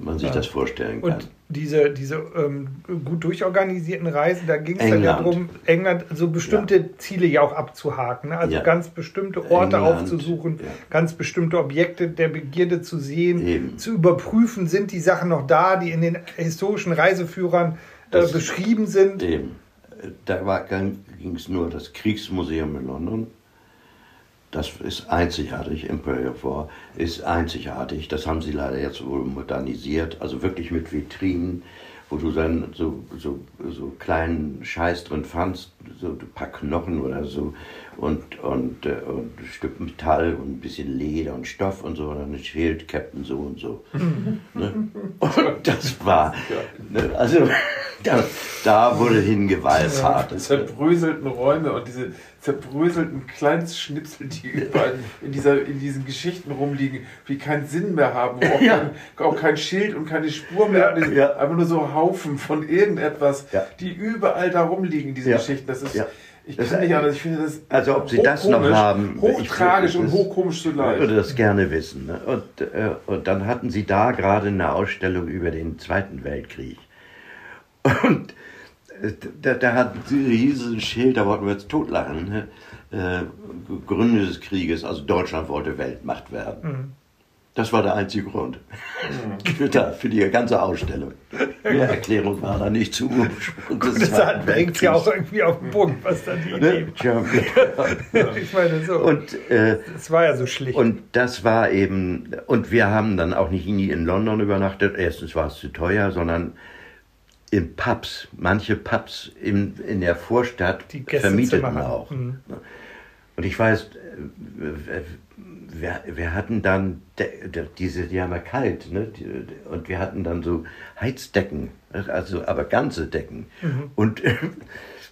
man sich ja. das vorstellen kann. Und diese, diese ähm, gut durchorganisierten Reisen, da ging es dann ja darum, England so bestimmte ja. Ziele ja auch abzuhaken. Ne? Also ja. ganz bestimmte Orte England, aufzusuchen, ganz bestimmte Objekte der Begierde zu sehen, Eben. zu überprüfen, sind die Sachen noch da, die in den historischen Reiseführern äh, beschrieben sind. Eben. Da ging es nur das Kriegsmuseum in London das ist einzigartig, Imperial War ist einzigartig. Das haben sie leider jetzt wohl modernisiert, also wirklich mit Vitrinen, wo du dann so, so, so kleinen Scheiß drin fandst, so ein paar Knochen oder so und, und, äh, und ein Stück Metall und ein bisschen Leder und Stoff und so und dann Schild Captain so und so. [laughs] ne? Und das war, ne? also [laughs] da, da wurde hingewallfahrt. Ja, zerbröselten Räume und diese zerbröselten Kleinstschnipsel, die [laughs] überall in, dieser, in diesen Geschichten rumliegen, die keinen Sinn mehr haben, wo auch, ja. kein, auch kein Schild und keine Spur mehr, ja, ja. einfach nur so Haufen von irgendetwas, die überall da rumliegen, diese Geschichten. Das ist, ich das kann nicht anders, ich finde das Also ob Sie das noch haben. Hochtragisch und hochkomisch zugleich. Ich würde das gerne wissen. Ne? Und, äh, und dann hatten Sie da gerade eine Ausstellung über den Zweiten Weltkrieg. Und da, da hat dieses Schild, da wollten wir jetzt totlachen, ne? äh, Gründe des Krieges, also Deutschland wollte Weltmacht werden. Das war der einzige Grund für, [laughs] da, für die ganze Ausstellung. Mehr Erklärung war da nicht zu. Und Das Zweiten bringt ja auch irgendwie auf den Punkt, was dann die Ne? Idee Tja, [laughs] Ich meine, so. Und, äh, es war ja so schlicht. und das war eben, und wir haben dann auch nicht nie in London übernachtet. Erstens war es zu teuer, sondern in Pubs, manche Pubs in, in der Vorstadt vermieteten auch. Mhm. Und ich weiß, äh, wir, wir hatten dann, diese, die haben ja kalt, ne? Und wir hatten dann so Heizdecken, also aber ganze Decken. Und äh,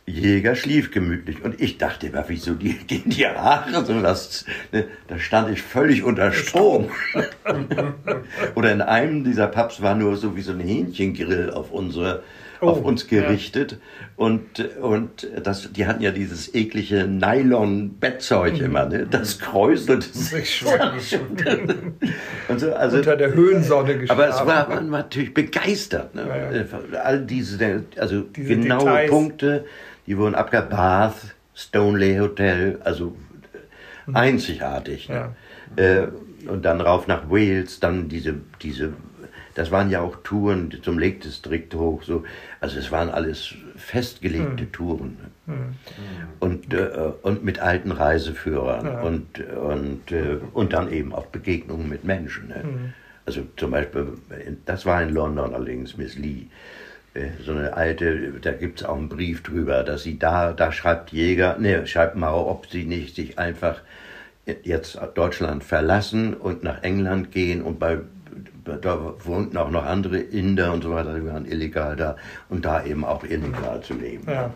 Jäger schlief gemütlich. Und ich dachte immer, wieso die, gehen die Haare so, das, ne? da stand ich völlig unter Strom. [laughs] Oder in einem dieser Pubs war nur so wie so ein Hähnchengrill auf unsere auf Oh, uns gerichtet und, und das, die hatten ja dieses eklige Nylon-Bettzeug immer, ne? das kräuselte sich Sich [laughs] und so, also, unter der Höhensonne geschlafen. aber es war man war natürlich begeistert. Ne? Ja, All diese, also Diese genaue Details. Punkte, die wurden abgebaut. Bath, Stoneleigh Hotel, also einzigartig. Ne? Äh, und dann rauf nach Wales, dann diese, diese, das waren ja auch Touren zum Lake District hoch, so, also es waren alles festgelegte Touren. Ne? Und, äh, und mit alten Reiseführern Ja. und, und, äh, und dann eben auch Begegnungen mit Menschen. Ne? Also zum Beispiel, das war in London allerdings, Miss Lee. äh, So eine alte, da gibt es auch einen Brief drüber, dass sie da, da schreibt Jäger, ne, schreibt Mauer, ob sie nicht sich einfach jetzt Deutschland verlassen und nach England gehen und bei da wohnten auch noch andere Inder und so weiter, die waren illegal da und da eben auch illegal zu leben. Ja.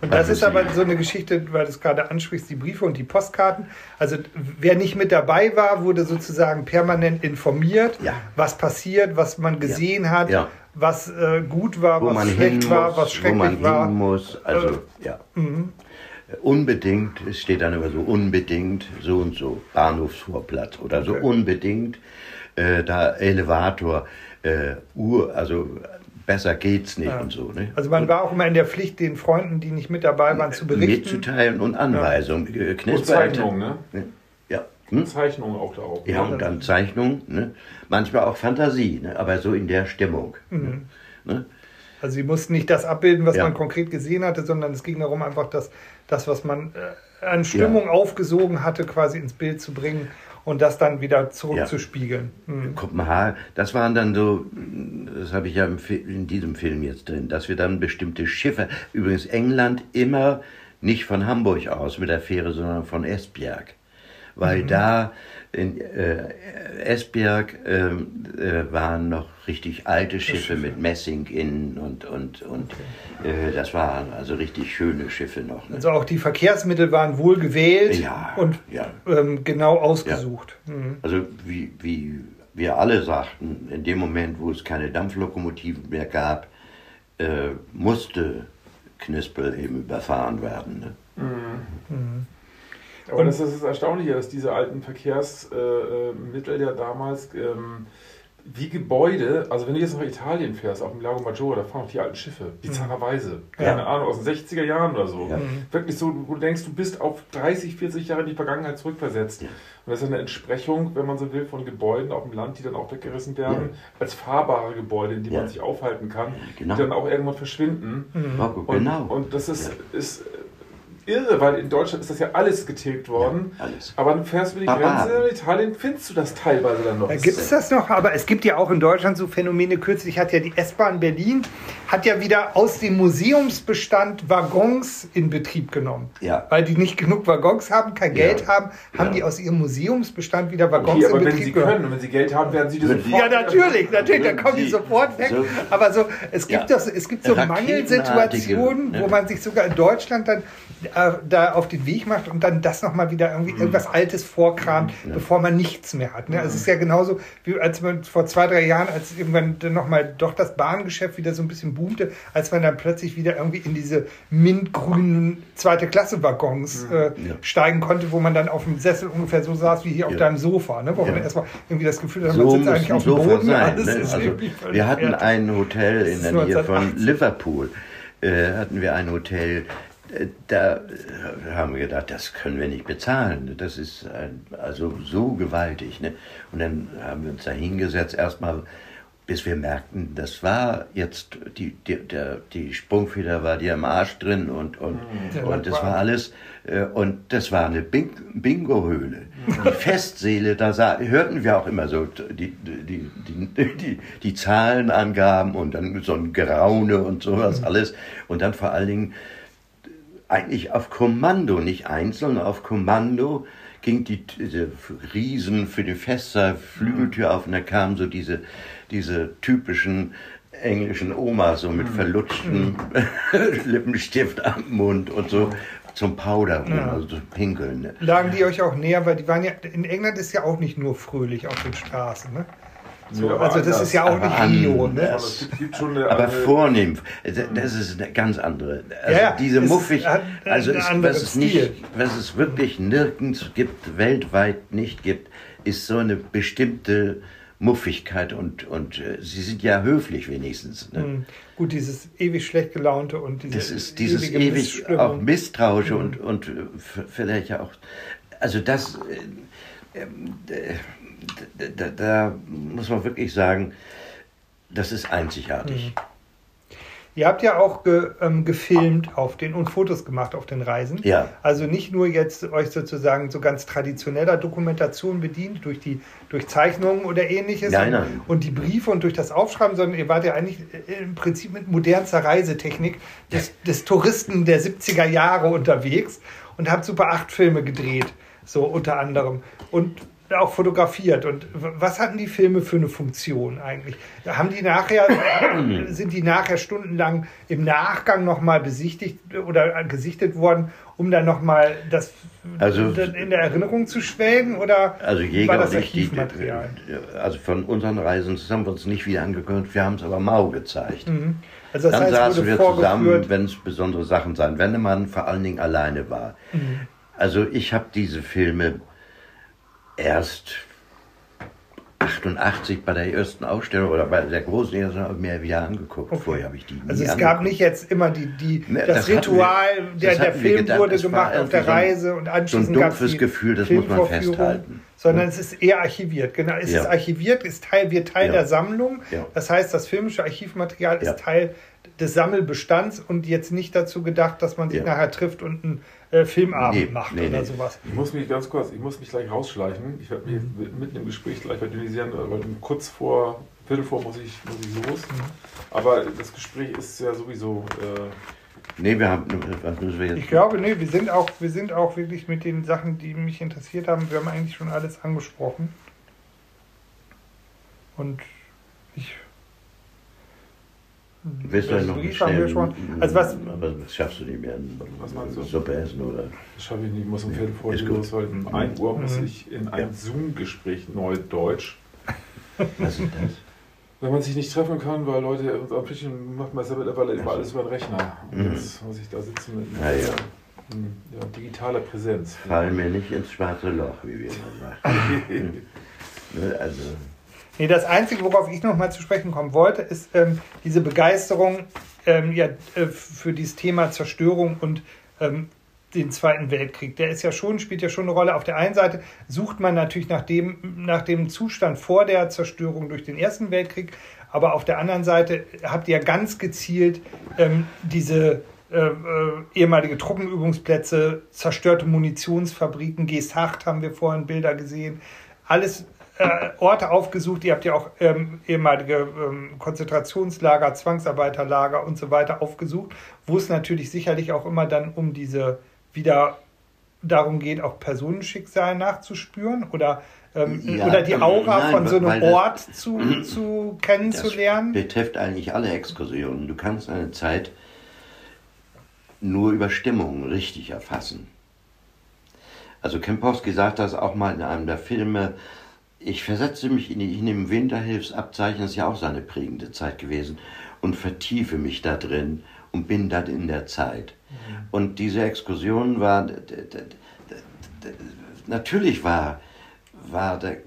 Und das ist aber so eine Geschichte, weil du es gerade ansprichst, die Briefe und die Postkarten. Also wer nicht mit dabei war, wurde sozusagen permanent informiert, Ja. was passiert, was man gesehen hat, Ja. was äh, gut war, wo was schlecht hin war, muss, was wo schrecklich man war. hin muss. Also, ja. Unbedingt, es steht dann immer so unbedingt, so und so, Bahnhofsvorplatz oder so Okay. unbedingt, äh, da Elevator, äh, Uhr, also besser geht's nicht Ja. und so. Ne? Also man war auch immer in der Pflicht, den Freunden, die nicht mit dabei waren, zu berichten. Mitzuteilen und Anweisungen. Äh, Und Zeichnungen, ne? Ja. Hm? Zeichnungen auch da auch. Ja, und dann Zeichnung, ne? manchmal auch Fantasie, ne? aber so in der Stimmung. Ne? Also sie mussten nicht das abbilden, was Ja. man konkret gesehen hatte, sondern es ging darum, einfach das, das was man äh, an Stimmung aufgesogen hatte, quasi ins Bild zu bringen und das dann wieder zurückzuspiegeln. Mhm. Kopenhagen, das waren dann so, das habe ich ja in diesem Film jetzt drin, dass wir dann bestimmte Schiffe, übrigens England immer nicht von Hamburg aus mit der Fähre, sondern von Esbjerg. Weil da in äh, Esbjerg ähm, äh, waren noch richtig alte Schiffe mit Messing innen und, und, und äh, das waren also richtig schöne Schiffe noch. Ne? Also auch die Verkehrsmittel waren wohl gewählt Ja, und ja. ähm, genau ausgesucht. Mhm. Also wie, wie wir alle sagten, in dem Moment, wo es keine Dampflokomotiven mehr gab, äh, musste Knispel eben überfahren werden. Ne? Aber das ist das Erstaunliche, dass diese alten Verkehrsmittel ja damals ähm, wie Gebäude, also wenn du jetzt nach Italien fährst, auf dem Lago Maggiore, da fahren auch die alten Schiffe, bizarrerweise. Keine Ahnung, aus den 60er Jahren oder so. Ja. Wirklich so, wo du denkst, du bist auf 30, 40 Jahre in die Vergangenheit zurückversetzt. Ja. Und das ist eine Entsprechung, wenn man so will, von Gebäuden auf dem Land, die dann auch weggerissen werden, als fahrbare Gebäude, in denen Ja. man sich aufhalten kann, Genau. die dann auch irgendwann verschwinden. Mhm. Ja, Und, genau. und das ist, ist irre, weil in Deutschland ist das ja alles getilgt worden. Ja, alles. Aber du fährst über die Barbaren. Grenze, in Italien findest du das teilweise dann noch. Da gibt es das noch, aber es gibt ja auch in Deutschland so Phänomene. Kürzlich hat ja die S-Bahn Berlin hat ja wieder aus dem Museumsbestand Waggons in Betrieb genommen. Ja. Weil die nicht genug Waggons haben, kein Geld Ja. haben, haben Ja. die aus ihrem Museumsbestand wieder Waggons Okay, aber in wenn Betrieb sie genommen. können und wenn sie Geld haben, werden sie das sofort. Ja, natürlich, natürlich, da kommen die Sie- sofort weg. so- Aber so, es gibt, Ja. das, es gibt so Mangelsituationen, ne? wo man sich sogar in Deutschland dann äh, da auf den Weg macht und dann das nochmal wieder irgendwie Mhm. irgendwas Altes vorkramt, bevor man nichts mehr hat. Ne? Also Es ist ja genauso, wie als man vor zwei, drei Jahren, als irgendwann dann nochmal doch das Bahngeschäft wieder so ein bisschen boomte, als man dann plötzlich wieder irgendwie in diese mintgrünen zweite Klasse Waggons Mhm. äh, steigen konnte, wo man dann auf dem Sessel ungefähr so saß wie hier auf Ja. deinem Sofa, ne? wo man Ja. erstmal irgendwie das Gefühl hat, So man sitzt eigentlich auf dem Sofa Boden, sein. alles Ne? ist Also, wir hatten ein Hotel in der Nähe von 1980. Liverpool. äh, hatten wir ein Hotel. Äh, Da äh, haben wir gedacht, das können wir nicht bezahlen. Das ist ein, also so gewaltig. Ne? Und dann haben wir uns da hingesetzt, erstmal, bis wir merkten, das war jetzt, die, die, der, die Sprungfeder war dir im Arsch drin und, und, Ja, und das war alles. äh, Und das war eine Bing Bingo-Höhle. Die Festsäle, da sah, hörten wir auch immer so die, die, die, die, die Zahlenangaben und dann so ein Geraune und sowas alles. Und dann vor allen Dingen eigentlich auf Kommando, nicht einzeln, auf Kommando ging die diese Riesen für die Fester Flügeltür auf und da kamen so diese, diese typischen englischen Omas so mit verlutschten [laughs] Lippenstift am Mund und so zum Powder, Ja. also zum Pinkeln. Ne? Lagen die euch auch näher, weil die waren ja, in England ist ja auch nicht nur fröhlich auf den Straßen, ne? So, aber also das anders. ist ja auch Aber nicht Rio, ne? Aber es gibt, gibt schon eine, Aber eine vornehm, das ist eine ganz andere. Also Ja, ja, diese es ist- muffig, also anderen was, es Stil. nicht, was es wirklich nirgends gibt, weltweit nicht gibt, ist so eine bestimmte Muffigkeit und, und äh, sie sind ja höflich wenigstens. Ne? Hm. Gut, dieses ewig schlecht gelaunte und diese Das ist dieses ewige ewig auch misstrauische und, und äh, vielleicht ja auch, also das, äh, äh, da, da, muss man wirklich sagen, das ist einzigartig. Ihr habt ja auch ge, ähm, gefilmt auf den und Fotos gemacht auf den Reisen. Ja. Also nicht nur jetzt euch sozusagen so ganz traditioneller Dokumentation bedient durch die durch Zeichnungen oder ähnliches Nein, und, nein. und die Briefe und durch das Aufschreiben, sondern ihr wart ja eigentlich äh, im Prinzip mit modernster Reisetechnik des, des Touristen der 70er Jahre unterwegs und habt Super 8 Filme gedreht, so unter anderem. Und auch fotografiert. Und was hatten die Filme für eine Funktion eigentlich? Haben die nachher, [clears throat] sind die nachher stundenlang im Nachgang nochmal besichtigt oder gesichtet worden, um dann nochmal das Also- in der Erinnerung zu schwelgen? Oder Also Jäger war das die, Archivmaterial? also von unseren Reisen das haben wir uns nicht wieder angeguckt, wir haben es aber mau gezeigt. Also das Dann heißt, saßen wir zusammen, wenn es besondere Sachen sein, wenn man vor allen Dingen alleine war. Mhm. Also ich habe diese Filme erst 88 bei der ersten Ausstellung oder bei der großen Ausstellung mir wieder angeguckt. Okay. Vorher habe ich die nie Also es angeguckt. gab nicht jetzt immer die, die Ne, das, das Ritual, wir- der, das der Film gedacht, wurde gemacht auf der ein- Reise und anschließend so ein dumpfes die Gefühl, das muss man festhalten. Sondern es ist eher archiviert. Genau, es Ja. ist archiviert, ist Teil, wird Teil Ja. der Sammlung. Ja. Das heißt, das filmische Archivmaterial ist. Teil des Sammelbestands und jetzt nicht dazu gedacht, dass man sich nachher trifft und einen äh, Filmabend Nee, macht nee, oder nee. sowas. Ich muss mich ganz kurz, ich muss mich gleich rausschleichen. Ich werde mich Mhm. mitten im Gespräch gleich verdünnisieren, weil kurz vor, Viertel vor muss ich, muss ich los. Mhm. Aber das Gespräch ist ja sowieso, äh, Nee, wir haben, was müssen wir jetzt? Ich glaube, nee, wir sind auch, wir sind auch wirklich mit den Sachen, die mich interessiert haben, wir haben eigentlich schon alles angesprochen. Und ich. Willst du das noch Brief haben wir schnell, schon. Also was, aber das schaffst du nicht mehr. Was meinst du? Suppe essen oder? das schaffe ich nicht, ich muss um Viertel vor los, weil um 1 Uhr muss Mhm. ich in ein Ja. Zoom-Gespräch Neudeutsch. [laughs] Was ist das? Wenn man sich nicht treffen kann, weil Leute uns am Tischchen macht man es ja mittlerweile immer alles über den Rechner. Und Mhm. jetzt muss ich da sitzen mit Ja, ja. hm, ja, digitaler Präsenz. Fallen mir nicht ins schwarze Loch, wie wir immer sagen. [laughs] [laughs] Ne, also, Nee, das Einzige, worauf ich noch mal zu sprechen kommen wollte, ist ähm, diese Begeisterung ähm, ja, äh, für dieses Thema Zerstörung und ähm, den Zweiten Weltkrieg. Der ist ja schon, spielt ja schon eine Rolle. Auf der einen Seite sucht man natürlich nach dem, nach dem Zustand vor der Zerstörung durch den Ersten Weltkrieg, aber auf der anderen Seite habt ihr ja ganz gezielt ähm, diese äh, äh, ehemalige Truppenübungsplätze, zerstörte Munitionsfabriken, Geesthacht haben wir vorhin Bilder gesehen, alles äh, Orte aufgesucht. Ihr habt ja auch ähm, ehemalige ähm, Konzentrationslager, Zwangsarbeiterlager und so weiter aufgesucht, wo es natürlich sicherlich auch immer dann um diese wieder darum geht, auch Personenschicksal nachzuspüren oder, ähm, Ja, oder die Aura nein, von so einem weil das- Ort zu, [clears throat] zu kennenzulernen. Das betrifft eigentlich alle Exkursionen. Du kannst eine Zeit nur über Stimmungen richtig erfassen. Also Kempowski sagt das auch mal in einem der Filme. Ich versetze mich in, die, in dem Winterhilfsabzeichen, das ist ja auch seine prägende Zeit gewesen, und vertiefe mich da drin und bin dann in der Zeit. Und diese Exkursion war, natürlich war, war der,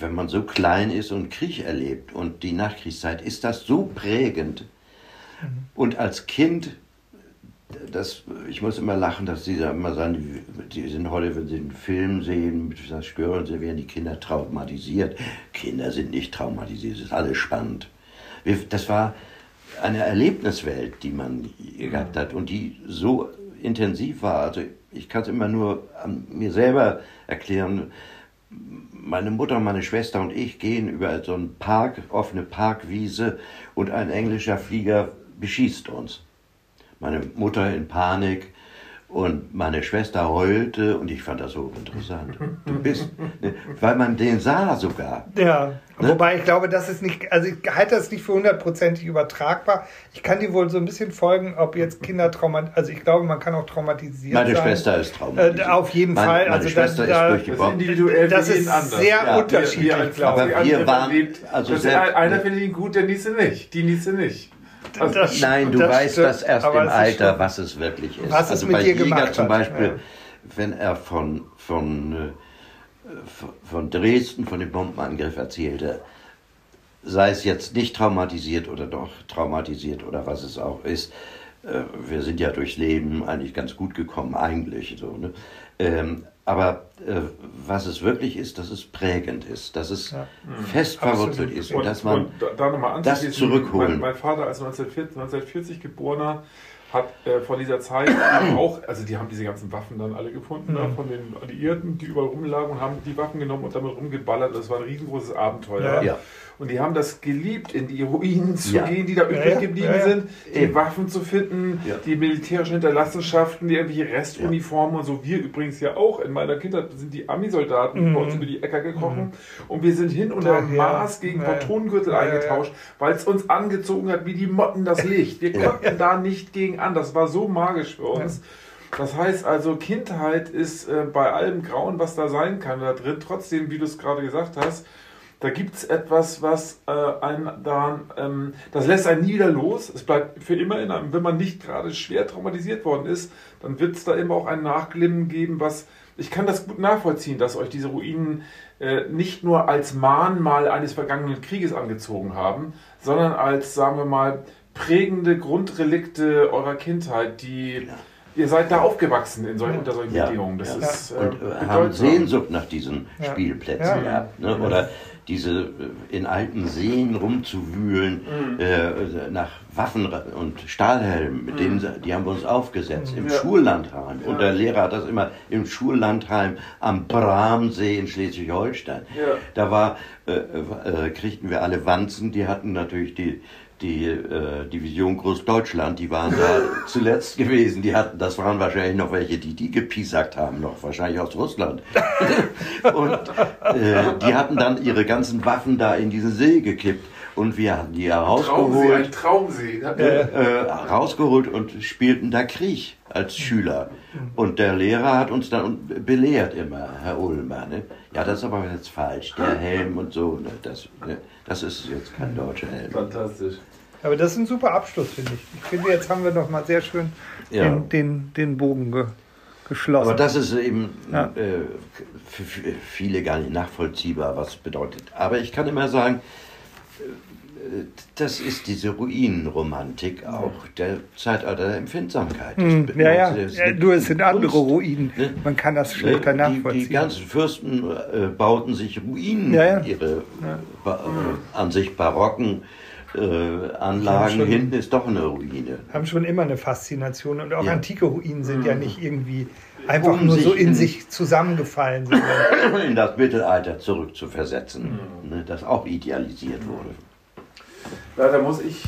wenn man so klein ist und Krieg erlebt und die Nachkriegszeit, ist das so prägend, Und als Kind, das, ich muss immer lachen, dass sie da immer sagen, die sind heute, wenn sie einen Film sehen mit Verschwörern, sie werden die Kinder traumatisiert. Kinder sind nicht traumatisiert, es ist alles spannend. Wir, das war eine Erlebniswelt, die man gehabt hat und die so intensiv war. Also ich kann es immer nur an mir selber erklären. Meine Mutter, meine Schwester und ich gehen über so einen Park, offene Parkwiese und ein englischer Flieger beschießt uns. Meine Mutter in Panik, und meine Schwester heulte und ich fand das so interessant. Du bist, ne, weil man den sah sogar. Ja, ne? wobei ich glaube, das ist nicht, also ich halte das nicht für hundertprozentig übertragbar. Ich kann dir wohl so ein bisschen folgen, ob jetzt Kinder traumatisiert, also ich glaube, man kann auch traumatisiert meine sein. Meine Schwester ist traumatisiert. Äh, auf jeden meine, Fall. Meine also Schwester da, ist durch die Das ist individuell Das ist sehr Ja, unterschiedlich, wir, wir glaube ich. Aber wir waren- erlebt, also das sehr- ist, einer findet ihn gut, der nächste nicht. Die nächste nicht. [laughs] Also, Das- Nein, du das weißt stimmt, das erst im Alter, schon- was es wirklich ist. Was es also mit bei dir Jäger gemacht zum hat, Beispiel, ja. wenn er von, von, äh, von- von Dresden, von dem Bombenangriff erzählte, sei es jetzt nicht traumatisiert oder doch traumatisiert oder was es auch ist, äh, wir sind ja durchs Leben eigentlich ganz gut gekommen, eigentlich so. Ne? Ähm, aber äh, was es wirklich ist, dass es prägend ist, dass es Ja. fest verwurzelt ist und, dass man und da, da nochmal das zurückholen. Mein, mein Vater als 1940, 1940 geborener hat äh, von dieser Zeit [coughs] auch, also die haben diese ganzen Waffen dann alle gefunden, ne, von den Alliierten, die überall rumlagen und haben die Waffen genommen und damit rumgeballert. Das war ein riesengroßes Abenteuer. Ja. Ja. Und die haben das geliebt, in die Ruinen zu Ja. gehen, die da übrig ja, geblieben ja, ja. sind, die Eben. Waffen zu finden, Ja. die militärischen Hinterlassenschaften, die irgendwelche Restuniformen und so. Wir übrigens ja auch. In meiner Kindheit sind die Ami-Soldaten bei uns über die Äcker gekrochen und wir sind hin und Mhm. Ja. Maß gegen. Patronengürtel eingetauscht, weil es uns angezogen hat wie die Motten das Licht. Wir konnten da nicht gegen an. Das war so magisch für uns. Das heißt also, Kindheit ist äh, bei allem Grauen, was da sein kann, da drin, trotzdem, wie du es gerade gesagt hast, da gibt es etwas, was äh, einen daran, ähm, das lässt einen nie wieder los. Es bleibt für immer in einem, wenn man nicht gerade schwer traumatisiert worden ist, dann wird es da immer auch ein Nachglimmen geben, was, ich kann das gut nachvollziehen, dass euch diese Ruinen äh, nicht nur als Mahnmal eines vergangenen Krieges angezogen haben, sondern als, sagen wir mal, prägende Grundrelikte eurer Kindheit, die ihr seid da aufgewachsen in solchen, unter solchen Ja, Bedingungen. Das ja. ist äh, und äh, haben bedeutsam. Sehnsucht nach diesen Ja. Spielplätzen Ja. gehabt. Ne? Oder diese äh, in alten Seen rumzuwühlen, Mhm. äh, nach Waffen und Stahlhelmen, mit denen sie, die haben wir uns aufgesetzt im Mhm. Ja. Schullandheim. Ja. Und der Lehrer hat das immer im Schullandheim am Bramsee in Schleswig-Holstein. Ja. Da war, äh, äh, kriegten wir alle Wanzen, die hatten natürlich die die äh, Division Großdeutschland, die waren da [laughs] zuletzt gewesen. Die hatten, das waren wahrscheinlich noch welche, die die gepiesackt haben, noch wahrscheinlich aus Russland. [laughs] und äh, die hatten dann ihre ganzen Waffen da in diesen See gekippt und wir hatten die Traumsee, herausgeholt, ein Traumsee. ne? äh, rausgeholt und spielten da Krieg als Schüler. Und der Lehrer hat uns dann belehrt immer, Herr Ulmer, ne? ja, das ist aber jetzt falsch, der Helm und so, ne? Das, ne? das ist jetzt kein deutscher Helm. Fantastisch. Aber das ist ein super Abschluss, finde ich. Ich finde, jetzt haben wir noch mal sehr schön Ja. den, den, den Bogen ge geschlossen. Aber das ist eben Ja. äh, für viele gar nicht nachvollziehbar, was bedeutet. Aber ich kann immer sagen, äh, das ist diese Ruinenromantik auch der Zeitalter der Empfindsamkeit. Hm, ja, ja. Nur es sind andere Kunst. Ruinen. Ne? Man kann das schlechter Die, nachvollziehen. die ganzen Fürsten äh, bauten sich Ruinen, Ja, ihre äh, an sich barocken äh, Anlagen. schon- Hinten ist doch eine Ruine. haben schon immer eine Faszination. Und auch antike Ruinen sind ja nicht irgendwie einfach Um nur so in in- sich zusammengefallen. [coughs] In das Mittelalter zurückzuversetzen, ne, das auch idealisiert wurde. Da muss ich